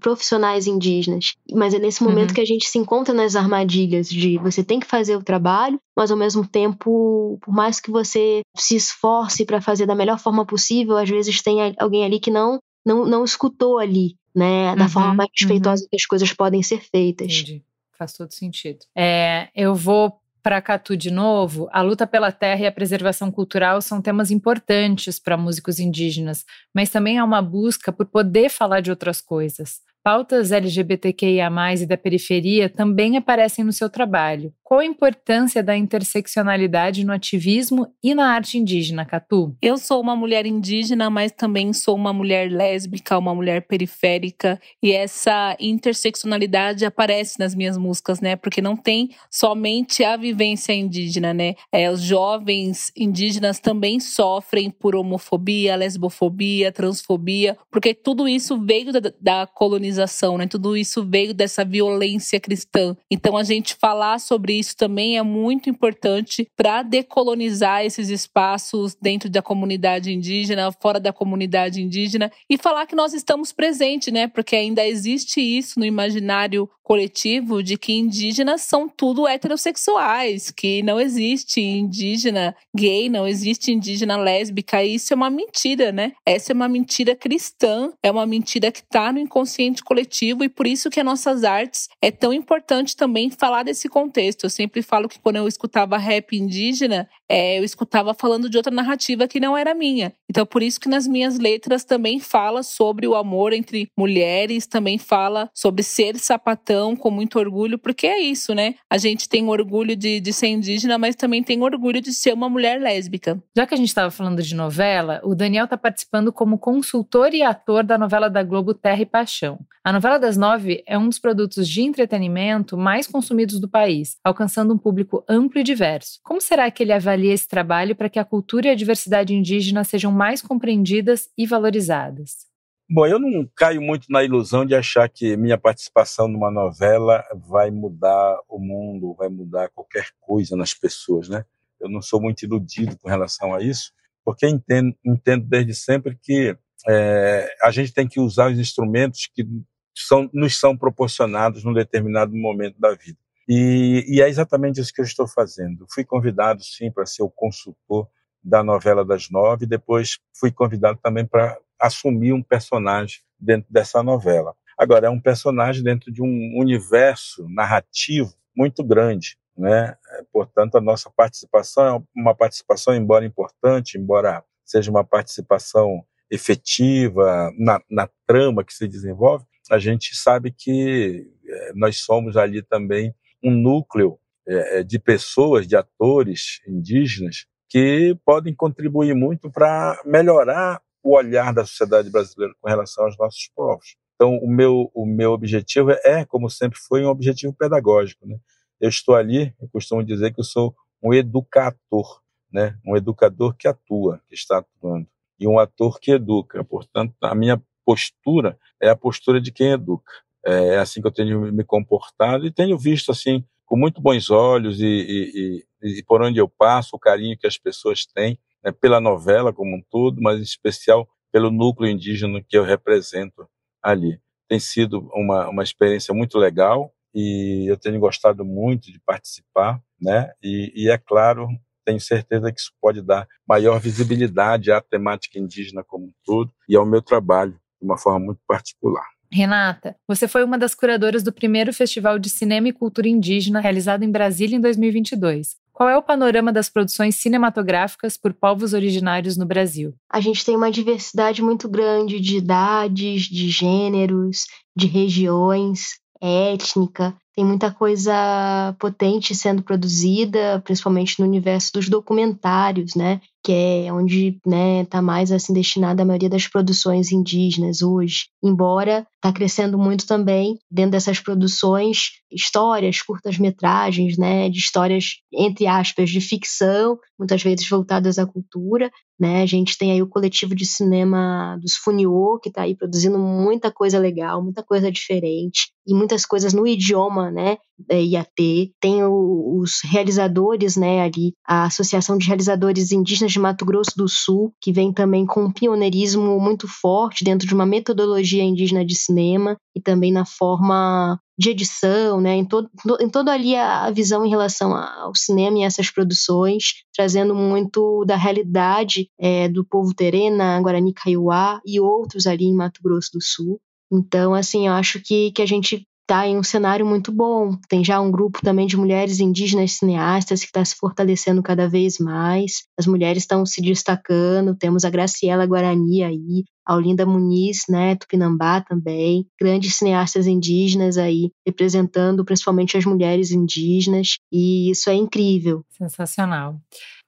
profissionais indígenas. Mas é nesse momento uhum. que a gente se encontra nas armadilhas de você tem que fazer o trabalho, mas ao mesmo tempo, por mais que você se esforce para fazer da melhor forma possível, às vezes tem alguém ali que não, não, não escutou ali, né, da uhum, forma mais respeitosa uhum. que as coisas podem ser feitas. Entendi. Faz todo sentido. É, eu vou para Catu de novo, a luta pela terra e a preservação cultural são temas importantes para músicos indígenas, mas também há uma busca por poder falar de outras coisas, pautas LGBTQIA+, e da periferia também aparecem no seu trabalho. Qual a importância da interseccionalidade no ativismo e na arte indígena, Catu? Eu sou uma mulher indígena, mas também sou uma mulher lésbica, uma mulher periférica, e essa interseccionalidade aparece nas minhas músicas, né? Porque não tem somente a vivência indígena, né? É, os jovens indígenas também sofrem por homofobia, lesbofobia, transfobia, porque tudo isso veio da, da colonização, né? Tudo isso veio dessa violência cristã. Então a gente falar sobre isso também é muito importante para decolonizar esses espaços dentro da comunidade indígena, fora da comunidade indígena e falar que nós estamos presentes, né? Porque ainda existe isso no imaginário coletivo de que indígenas são tudo heterossexuais, que não existe indígena gay, não existe indígena lésbica, isso é uma mentira, né? Essa é uma mentira cristã, é uma mentira que está no inconsciente coletivo e por isso que as nossas artes é tão importante também falar desse contexto. Eu sempre falo que quando eu escutava rap indígena, é, eu escutava falando de outra narrativa que não era minha. Então por isso que nas minhas letras também fala sobre o amor entre mulheres, também fala sobre ser sapatão com muito orgulho, porque é isso, né? A gente tem orgulho de, de ser indígena, mas também tem orgulho de ser uma mulher lésbica. Já que a gente estava falando de novela, o Daniel está participando como consultor e ator da novela da Globo Terra e Paixão. A novela das nove é um dos produtos de entretenimento mais consumidos do país, alcançando um público amplo e diverso. Como será que ele avalia esse trabalho para que a cultura e a diversidade indígena sejam mais compreendidas e valorizadas? Bom, eu não caio muito na ilusão de achar que minha participação numa novela vai mudar o mundo, vai mudar qualquer coisa nas pessoas, né? Eu não sou muito iludido com relação a isso, porque entendo, entendo desde sempre que é, a gente tem que usar os instrumentos que são, nos são proporcionados num determinado momento da vida. E, e é exatamente isso que eu estou fazendo. Fui convidado, sim, para ser o consultor da novela das nove, depois fui convidado também para assumir um personagem dentro dessa novela. Agora, é um personagem dentro de um universo narrativo muito grande. Né? Portanto, a nossa participação é uma participação, embora importante, embora seja uma participação efetiva na, na trama que se desenvolve, a gente sabe que é, nós somos ali também um núcleo é, de pessoas, de atores indígenas que podem contribuir muito para melhorar o olhar da sociedade brasileira com relação aos nossos povos. Então, o meu, o meu objetivo é, como sempre foi, um objetivo pedagógico. Né? Eu estou ali, eu costumo dizer que eu sou um educador, né? um educador que atua, que está atuando, e um ator que educa. Portanto, a minha postura é a postura de quem educa. É assim que eu tenho me comportado e tenho visto assim com muito bons olhos e, e, e, e por onde eu passo o carinho que as pessoas têm né, pela novela como um todo, mas em especial pelo núcleo indígena que eu represento ali. Tem sido uma, uma experiência muito legal e eu tenho gostado muito de participar, né? E, e é claro, tenho certeza que isso pode dar maior visibilidade à temática indígena como um todo e ao meu trabalho de uma forma muito particular. Renata, você foi uma das curadoras do primeiro Festival de Cinema e Cultura Indígena realizado em Brasília em 2022. Qual é o panorama das produções cinematográficas por povos originários no Brasil? A gente tem uma diversidade muito grande de idades, de gêneros, de regiões, étnica. Tem muita coisa potente sendo produzida, principalmente no universo dos documentários, né? Que é onde né tá mais assim destinada a maioria das produções indígenas hoje. Embora está crescendo muito também dentro dessas produções histórias, curtas metragens, né, de histórias entre aspas de ficção, muitas vezes voltadas à cultura, né? A gente tem aí o coletivo de cinema dos Funiô que está aí produzindo muita coisa legal, muita coisa diferente e muitas coisas no idioma, né, IAT. Tem o, os realizadores, né, ali a Associação de Realizadores Indígenas de Mato Grosso do Sul, que vem também com um pioneirismo muito forte dentro de uma metodologia indígena de cinema e também na forma de edição, né, em, todo, em toda ali a, visão em relação ao cinema e essas produções, trazendo muito da realidade é, do povo Terena, Guarani Kaiowá e outros ali em Mato Grosso do Sul. Então, assim, eu acho que, que a gente está em um cenário muito bom. Tem já um grupo também de mulheres indígenas cineastas que está se fortalecendo cada vez mais. As mulheres estão se destacando. Temos a Graciela Guarani aí, a Olinda Muniz, né, Tupinambá também, grandes cineastas indígenas aí representando principalmente as mulheres indígenas, e isso é incrível. Sensacional.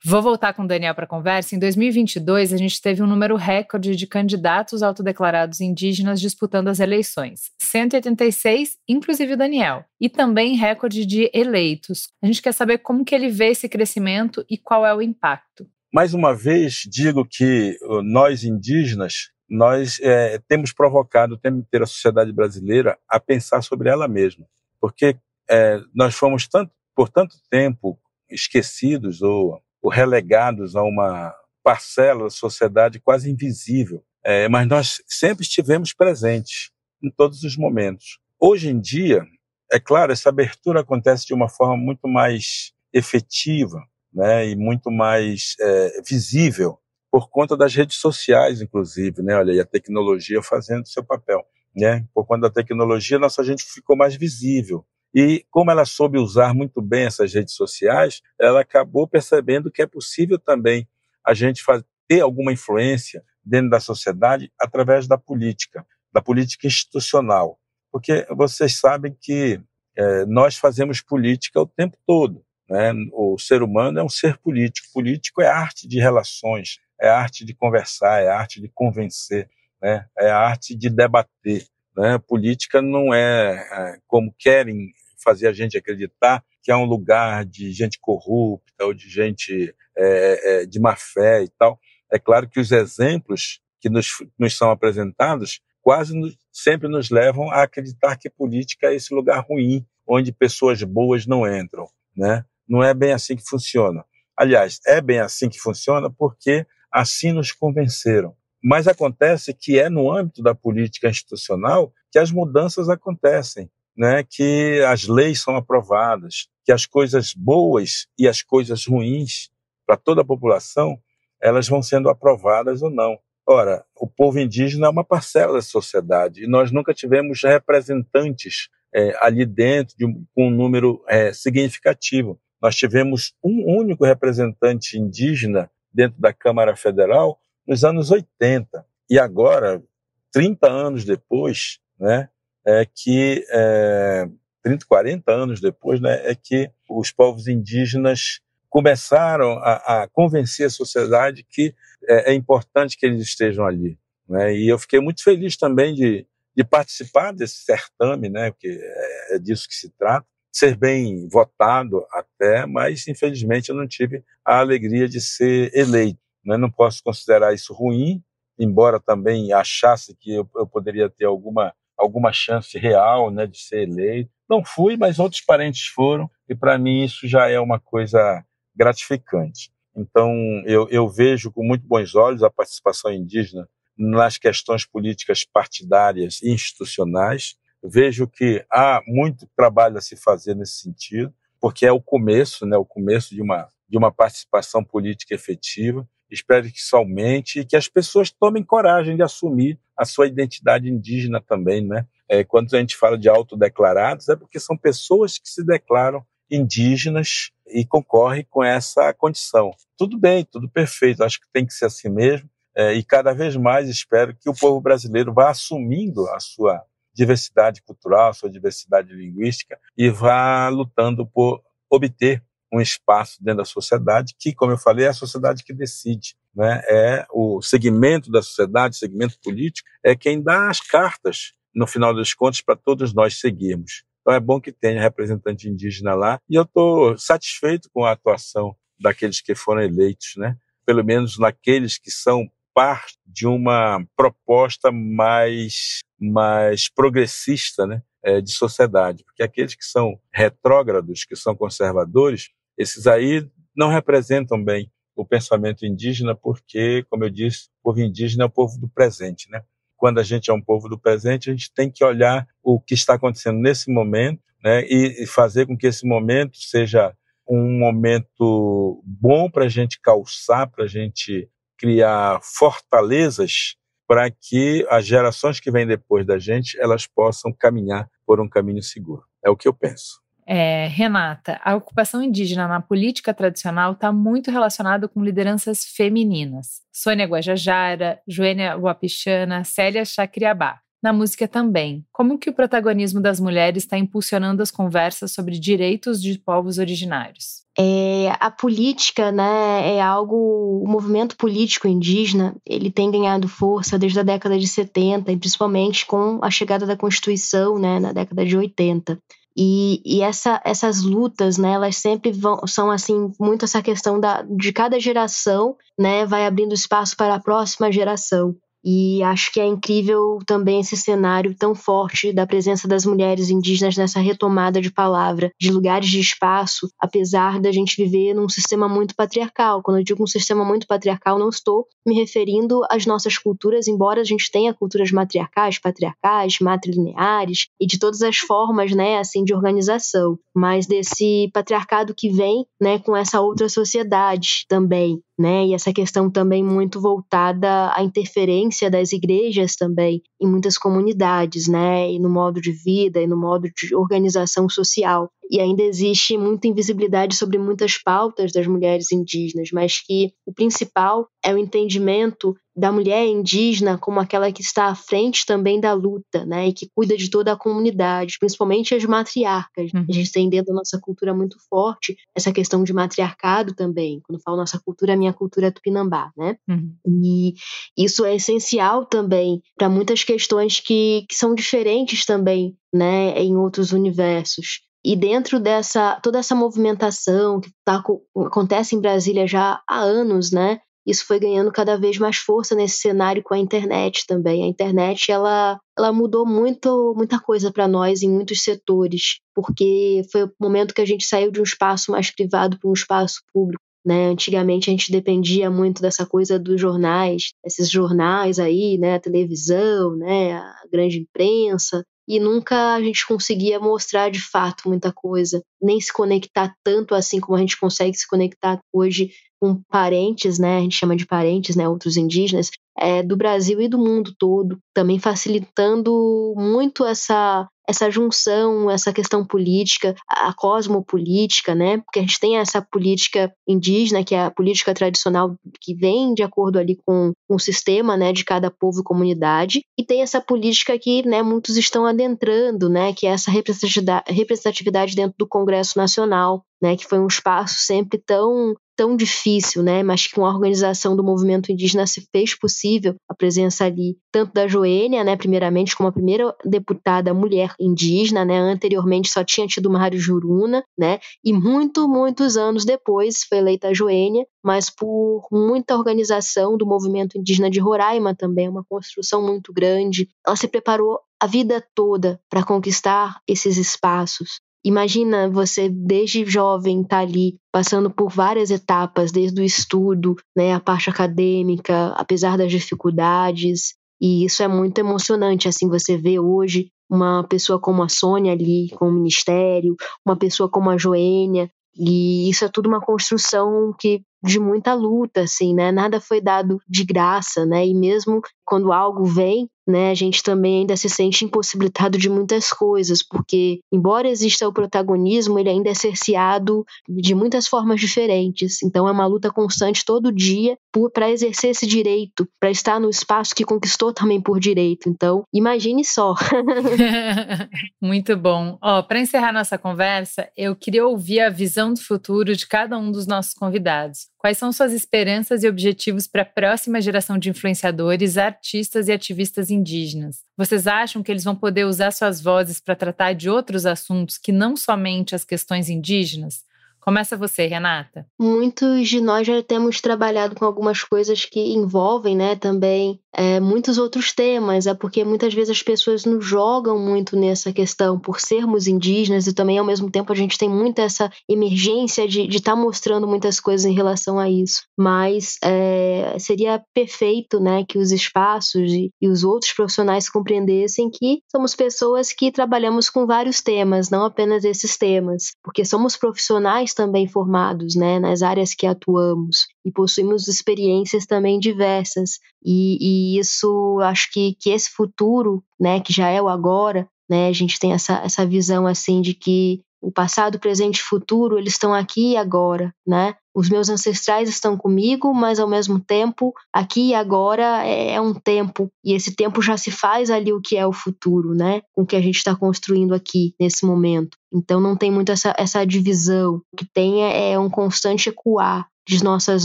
Vou voltar com o Daniel para a conversa. Em 2022, a gente teve um número recorde de candidatos autodeclarados indígenas disputando as eleições. 186, inclusive o Daniel. E também recorde de eleitos. A gente quer saber como que ele vê esse crescimento e qual é o impacto. Mais uma vez, digo que nós indígenas, nós é, temos provocado o tempo inteiro a sociedade brasileira a pensar sobre ela mesma. Porque é, nós fomos tanto, por tanto tempo esquecidos ou ou relegados a uma parcela da sociedade quase invisível. É, mas nós sempre estivemos presentes em todos os momentos. Hoje em dia, é claro, essa abertura acontece de uma forma muito mais efetiva né, e muito mais é, visível por conta das redes sociais, inclusive. Né? Olha a tecnologia fazendo seu papel. Né? Por conta da tecnologia, nossa gente ficou mais visível. E como ela soube usar muito bem essas redes sociais, ela acabou percebendo que é possível também a gente ter alguma influência dentro da sociedade através da política, da política institucional. Porque vocês sabem que é, nós fazemos política o tempo todo. Né? O ser humano é um ser político. Político é arte de relações, é arte de conversar, é arte de convencer, né? é arte de debater. Né? Política não é, é como querem fazer a gente acreditar que é um lugar de gente corrupta ou de gente é, é, de má fé e tal. É claro que os exemplos que nos, nos são apresentados quase nos, sempre nos levam a acreditar que política é esse lugar ruim, onde pessoas boas não entram. Né? Não é bem assim que funciona. Aliás, é bem assim que funciona porque assim nos convenceram. Mas acontece que é no âmbito da política institucional que as mudanças acontecem né, que as leis são aprovadas, que as coisas boas e as coisas ruins para toda a população, elas vão sendo aprovadas ou não. Ora, o povo indígena é uma parcela da sociedade e nós nunca tivemos representantes é, ali dentro de um, com um número é, significativo. Nós tivemos um único representante indígena dentro da Câmara Federal nos anos 80. E agora, 30 anos depois, né, é que é, 30, 40 anos depois, né, é que os povos indígenas começaram a, a convencer a sociedade que é, é, importante que eles estejam ali. Né? E eu fiquei muito feliz também de, de participar desse certame, né, porque é, é disso que se trata, ser bem votado até, mas infelizmente eu não tive a alegria de ser eleito. Né? Não posso considerar isso ruim, embora também achasse que eu, eu poderia ter alguma alguma chance real né, de ser eleito. Não fui, mas outros parentes foram, e para mim isso já é uma coisa gratificante. Então, eu, eu vejo com muito bons olhos a participação indígena nas questões políticas partidárias e institucionais. Vejo que há muito trabalho a se fazer nesse sentido, porque é o começo, né, o começo de uma, de uma participação política efetiva espero que isso aumente e que as pessoas tomem coragem de assumir a sua identidade indígena também, né? É, quando a gente fala de autodeclarados, é porque são pessoas que se declaram indígenas e concorrem com essa condição. Tudo bem, tudo perfeito, acho que tem que ser assim mesmo. É, e cada vez mais espero que o povo brasileiro vá assumindo a sua diversidade cultural, sua diversidade linguística e vá lutando por obter um espaço dentro da sociedade que, como eu falei, é a sociedade que decide. Né? É o segmento da sociedade, o segmento político, é quem dá as cartas, no final dos contos, para todos nós seguirmos. Então é bom que tenha representante indígena lá e eu estou satisfeito com a atuação daqueles que foram eleitos, né? pelo menos naqueles que são parte de uma proposta mais, mais progressista né? É, de sociedade, porque aqueles que são retrógrados, que são conservadores, esses aí não representam bem o pensamento indígena, porque, como eu disse, o povo indígena é o povo do presente, né? Quando a gente é um povo do presente, a gente tem que olhar o que está acontecendo nesse momento, né? E, e fazer com que esse momento seja um momento bom para a gente calçar, para a gente criar fortalezas para que as gerações que vêm depois da gente elas possam caminhar por um caminho seguro. É o que eu penso. é, Renata, a ocupação indígena na política tradicional está muito relacionada com lideranças femininas. Sônia Guajajara, Joênia Wapichana, Célia Chacriabá. Na música também. Como que o protagonismo das mulheres está impulsionando as conversas sobre direitos de povos originários? É, a política, né, é algo, o movimento político indígena, ele tem ganhado força desde a década de 70 e principalmente com a chegada da Constituição, né, na década de 80. E, e essa, essas lutas, né, elas sempre vão, são assim, muito essa questão da, de cada geração, né, vai abrindo espaço para a próxima geração. E acho que é incrível também esse cenário tão forte da presença das mulheres indígenas nessa retomada de palavra, de lugares de espaço, apesar da gente viver num sistema muito patriarcal. Quando eu digo um sistema muito patriarcal, não estou me referindo às nossas culturas, embora a gente tenha culturas matriarcais, patriarcais, matrilineares e de todas as formas, né, assim, de organização, mas desse patriarcado que vem, né, com essa outra sociedade também, né? E essa questão também muito voltada à interferência das igrejas também em muitas comunidades, né? E no modo de vida e no modo de organização social e ainda existe muita invisibilidade sobre muitas pautas das mulheres indígenas, mas que o principal é o entendimento da mulher indígena como aquela que está à frente também da luta, né, e que cuida de toda a comunidade, principalmente as matriarcas. Uhum. A gente tem dentro da nossa cultura muito forte essa questão de matriarcado também. Quando falo nossa cultura, a minha cultura é tupinambá, né? Uhum. E isso é essencial também para muitas questões que, que são diferentes também, né, em outros universos. E dentro dessa toda essa movimentação que tá, acontece em Brasília já há anos, né? Isso foi ganhando cada vez mais força nesse cenário com a internet também. A internet ela, ela mudou muito muita coisa para nós em muitos setores, porque foi o momento que a gente saiu de um espaço mais privado para um espaço público. Né? Antigamente a gente dependia muito dessa coisa dos jornais, esses jornais aí, né, a televisão, né, a grande imprensa, e nunca a gente conseguia mostrar de fato muita coisa, nem se conectar tanto assim como a gente consegue se conectar hoje com parentes, né? A gente chama de parentes, né? Outros indígenas é, do Brasil e do mundo todo, também facilitando muito essa essa junção, essa questão política, a cosmopolítica, né? Porque a gente tem essa política indígena, que é a política tradicional que vem de acordo ali com, o sistema, né, de cada povo e comunidade, e tem essa política que, né, muitos estão adentrando, né, que é essa representatividade dentro do Congresso Nacional, né, que foi um espaço sempre tão tão difícil, né, mas que com a organização do movimento indígena se fez possível a presença ali tanto da Joênia, né, primeiramente como a primeira deputada mulher indígena, né, anteriormente só tinha tido Mário Juruna, né, e muito, muitos anos depois foi eleita a Joênia, mas por muita organização do movimento indígena de Roraima também, uma construção muito grande. Ela se preparou a vida toda para conquistar esses espaços, Imagina você, desde jovem, tá ali passando por várias etapas, desde o estudo, né, a parte acadêmica, apesar das dificuldades. E isso é muito emocionante, assim, você vê hoje uma pessoa como a Sônia ali com o ministério, uma pessoa como a Joênia, e isso é tudo uma construção que de muita luta, assim, né? Nada foi dado de graça, né? E mesmo quando algo vem, né, a gente também ainda se sente impossibilitado de muitas coisas, porque embora exista o protagonismo, ele ainda é cerceado de muitas formas diferentes. Então é uma luta constante todo dia para exercer esse direito, para estar no espaço que conquistou também por direito. Então, imagine só. (laughs) Muito bom. Ó, para encerrar nossa conversa, eu queria ouvir a visão do futuro de cada um dos nossos convidados. Quais são suas esperanças e objetivos para a próxima geração de influenciadores, artistas e ativistas indígenas? Vocês acham que eles vão poder usar suas vozes para tratar de outros assuntos que não somente as questões indígenas? Começa você, Renata. Muitos de nós já temos trabalhado com algumas coisas que envolvem, né, também é, muitos outros temas. É porque muitas vezes as pessoas nos jogam muito nessa questão por sermos indígenas e também ao mesmo tempo a gente tem muita essa emergência de estar tá mostrando muitas coisas em relação a isso. Mas é, seria perfeito, né, que os espaços e, e os outros profissionais compreendessem que somos pessoas que trabalhamos com vários temas, não apenas esses temas, porque somos profissionais também formados né, nas áreas que atuamos e possuímos experiências também diversas. E, e isso, acho que, que esse futuro, né, que já é o agora, né, a gente tem essa, essa visão assim de que O passado, presente e futuro, eles estão aqui e agora, né? Os meus ancestrais estão comigo, mas ao mesmo tempo, aqui e agora é, é um tempo, e esse tempo já se faz ali o que é o futuro, né? Com o que a gente está construindo aqui nesse momento. Então não tem muito essa, essa divisão. O que tem é, é um constante ecoar de nossas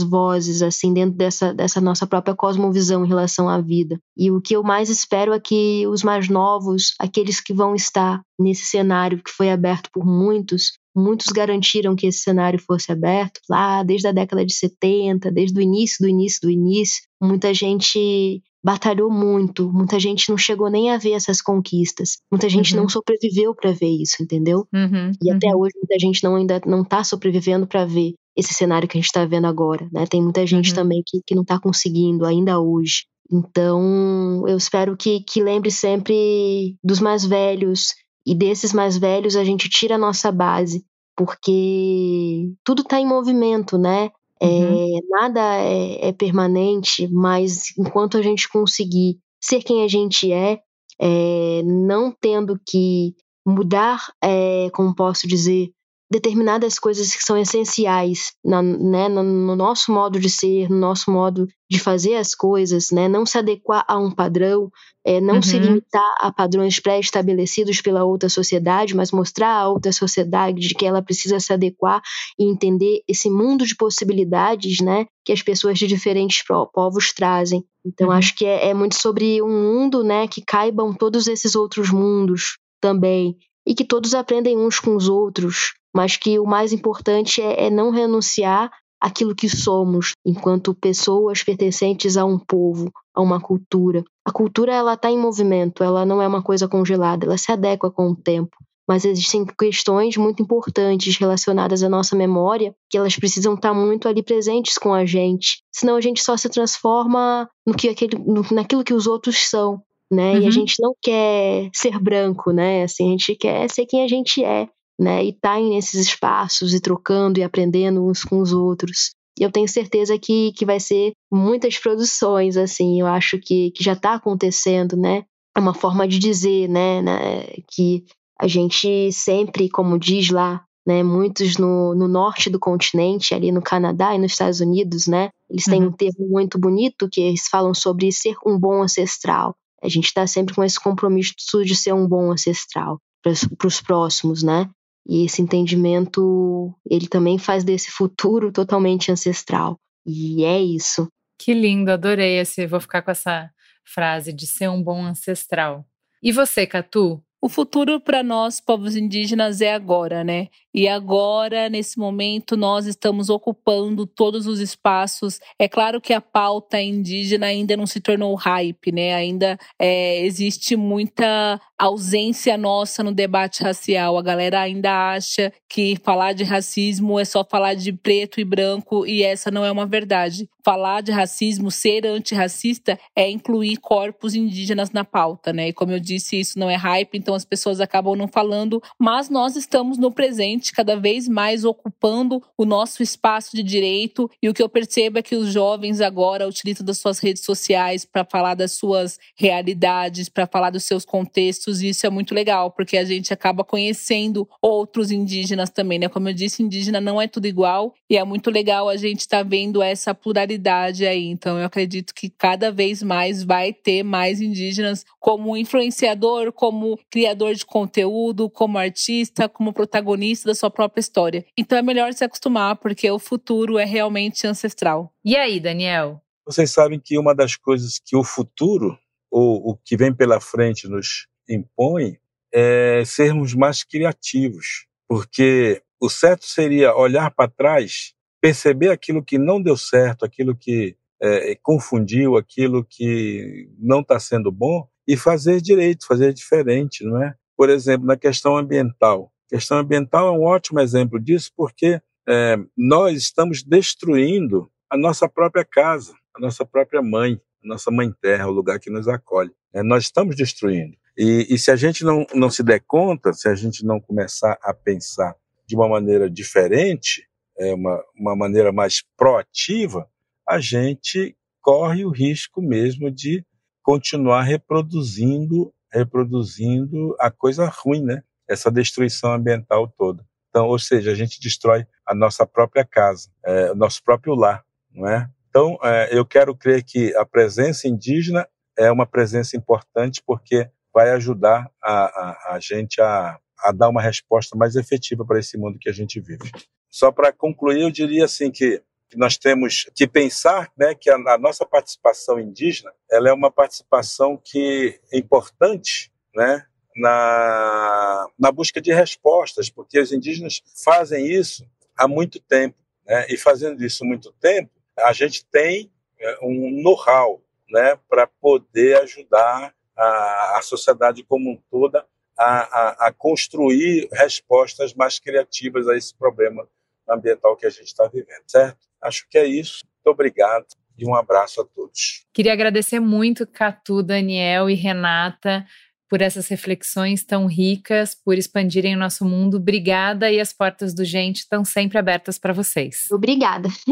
vozes, assim, dentro dessa, dessa nossa própria cosmovisão em relação à vida. E o que eu mais espero é que os mais novos, aqueles que vão estar nesse cenário que foi aberto por muitos, muitos garantiram que esse cenário fosse aberto lá desde a década de 70, desde o início do início do início. Muita gente batalhou muito, muita gente não chegou nem a ver essas conquistas, muita gente uhum. não sobreviveu para ver isso, entendeu? Uhum, e até uhum. hoje muita gente não ainda não está sobrevivendo para ver esse cenário que a gente está vendo agora, né? Tem muita gente uhum. também que, que não está conseguindo ainda hoje. Então, eu espero que, que lembre sempre dos mais velhos e desses mais velhos a gente tira a nossa base, porque tudo está em movimento, né? É, uhum. nada é, é, permanente, mas enquanto a gente conseguir ser quem a gente é, é não tendo que mudar, é, como posso dizer, determinadas coisas que são essenciais na, né, no, no, nosso modo de ser, no nosso modo de fazer as coisas, né, não se adequar a um padrão, é, não uhum. se limitar a padrões pré-estabelecidos pela outra sociedade, mas mostrar à outra sociedade de que ela precisa se adequar e entender esse mundo de possibilidades, né, que as pessoas de diferentes povos trazem. Então uhum. acho que é, é muito sobre um mundo, né, que caibam todos esses outros mundos também e que todos aprendem uns com os outros, mas que o mais importante é, é não renunciar àquilo que somos enquanto pessoas pertencentes a um povo, a uma cultura. A cultura ela está em movimento, ela não é uma coisa congelada, ela se adequa com o tempo. Mas existem questões muito importantes relacionadas à nossa memória que elas precisam estar tá muito ali presentes com a gente. Senão a gente só se transforma no que aquele, no, naquilo que os outros são, né? Uhum. E a uhum. gente não quer ser branco, né? Assim, a gente quer ser quem a gente é né? E estar tá nesses espaços e trocando e aprendendo uns com os outros. E eu tenho certeza que, que vai ser muitas produções, assim, eu acho que, que já está acontecendo, né? É uma forma de dizer, né, né, que a gente sempre, como diz lá, né, muitos no, no norte do continente, ali no Canadá e nos Estados Unidos, né, eles têm uhum. um termo muito bonito que eles falam sobre ser um bom ancestral. A gente está sempre com esse compromisso de ser um bom ancestral para os próximos, né? E esse entendimento, ele também faz desse futuro totalmente ancestral. E é isso. Que lindo, adorei esse. Vou ficar com essa frase de ser um bom ancestral. E você, Catu? O futuro para nós, povos indígenas, é agora, né? E agora, nesse momento, nós estamos ocupando todos os espaços. É claro que a pauta indígena ainda não se tornou hype, né? Ainda é, existe muita ausência nossa no debate racial. A galera ainda acha que falar de racismo é só falar de preto e branco, e essa não é uma verdade. Falar de racismo, ser antirracista, é incluir corpos indígenas na pauta, né? E como eu disse, isso não é hype, então as pessoas acabam não falando, mas nós estamos no presente gente cada vez mais ocupando o nosso espaço de direito. E o que eu percebo é que os jovens agora utilizam das suas redes sociais para falar das suas realidades, para falar dos seus contextos. E isso é muito legal, porque a gente acaba conhecendo outros indígenas também, né? Como eu disse, indígena não é tudo igual. E é muito legal a gente estar tá vendo essa pluralidade aí. Então, eu acredito que cada vez mais vai ter mais indígenas como influenciador, como criador de conteúdo, como artista, como protagonista da sua própria história. Então é melhor se acostumar, porque o futuro é realmente ancestral. E aí, Daniel? Vocês sabem que uma das coisas que o futuro, ou o que vem pela frente, nos impõe é sermos mais criativos, porque o certo seria olhar para trás, perceber aquilo que não deu certo, aquilo que é, confundiu, aquilo que não está sendo bom e fazer direito, fazer diferente, não é? Por exemplo, na questão ambiental, a questão ambiental é um ótimo exemplo disso, porque é, nós estamos destruindo a nossa própria casa, a nossa própria mãe, a nossa mãe terra, o lugar que nos acolhe. É, nós estamos destruindo. E, e, se a gente não, não se der conta, se a gente não começar a pensar de uma maneira diferente, é, uma, uma maneira mais proativa, a gente corre o risco mesmo de continuar reproduzindo reproduzindo a coisa ruim, né? essa destruição ambiental toda. Então, ou seja, a gente destrói a nossa própria casa, é, o nosso próprio lar, não é? Então, é, eu quero crer que a presença indígena é uma presença importante porque vai ajudar a, a, a gente a, a dar uma resposta mais efetiva para esse mundo que a gente vive. Só para concluir, eu diria assim que nós temos que pensar né, que a, a, nossa participação indígena ela é uma participação que é importante né, na, na busca de respostas, porque os indígenas fazem isso há muito tempo. Né, e fazendo isso há muito tempo, a gente tem é, um know-how né, para poder ajudar a, a sociedade como um toda a, a, a, construir respostas mais criativas a esse problema ambiental que a gente está vivendo, certo? Acho que é isso. Muito obrigado e um abraço a todos. Queria agradecer muito, Catu, Daniel e Renata, por essas reflexões tão ricas, por expandirem o nosso mundo. Obrigada e as portas do Gente estão sempre abertas para vocês. Obrigada. (laughs)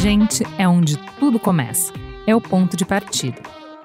Gente é onde tudo começa. É o ponto de partida.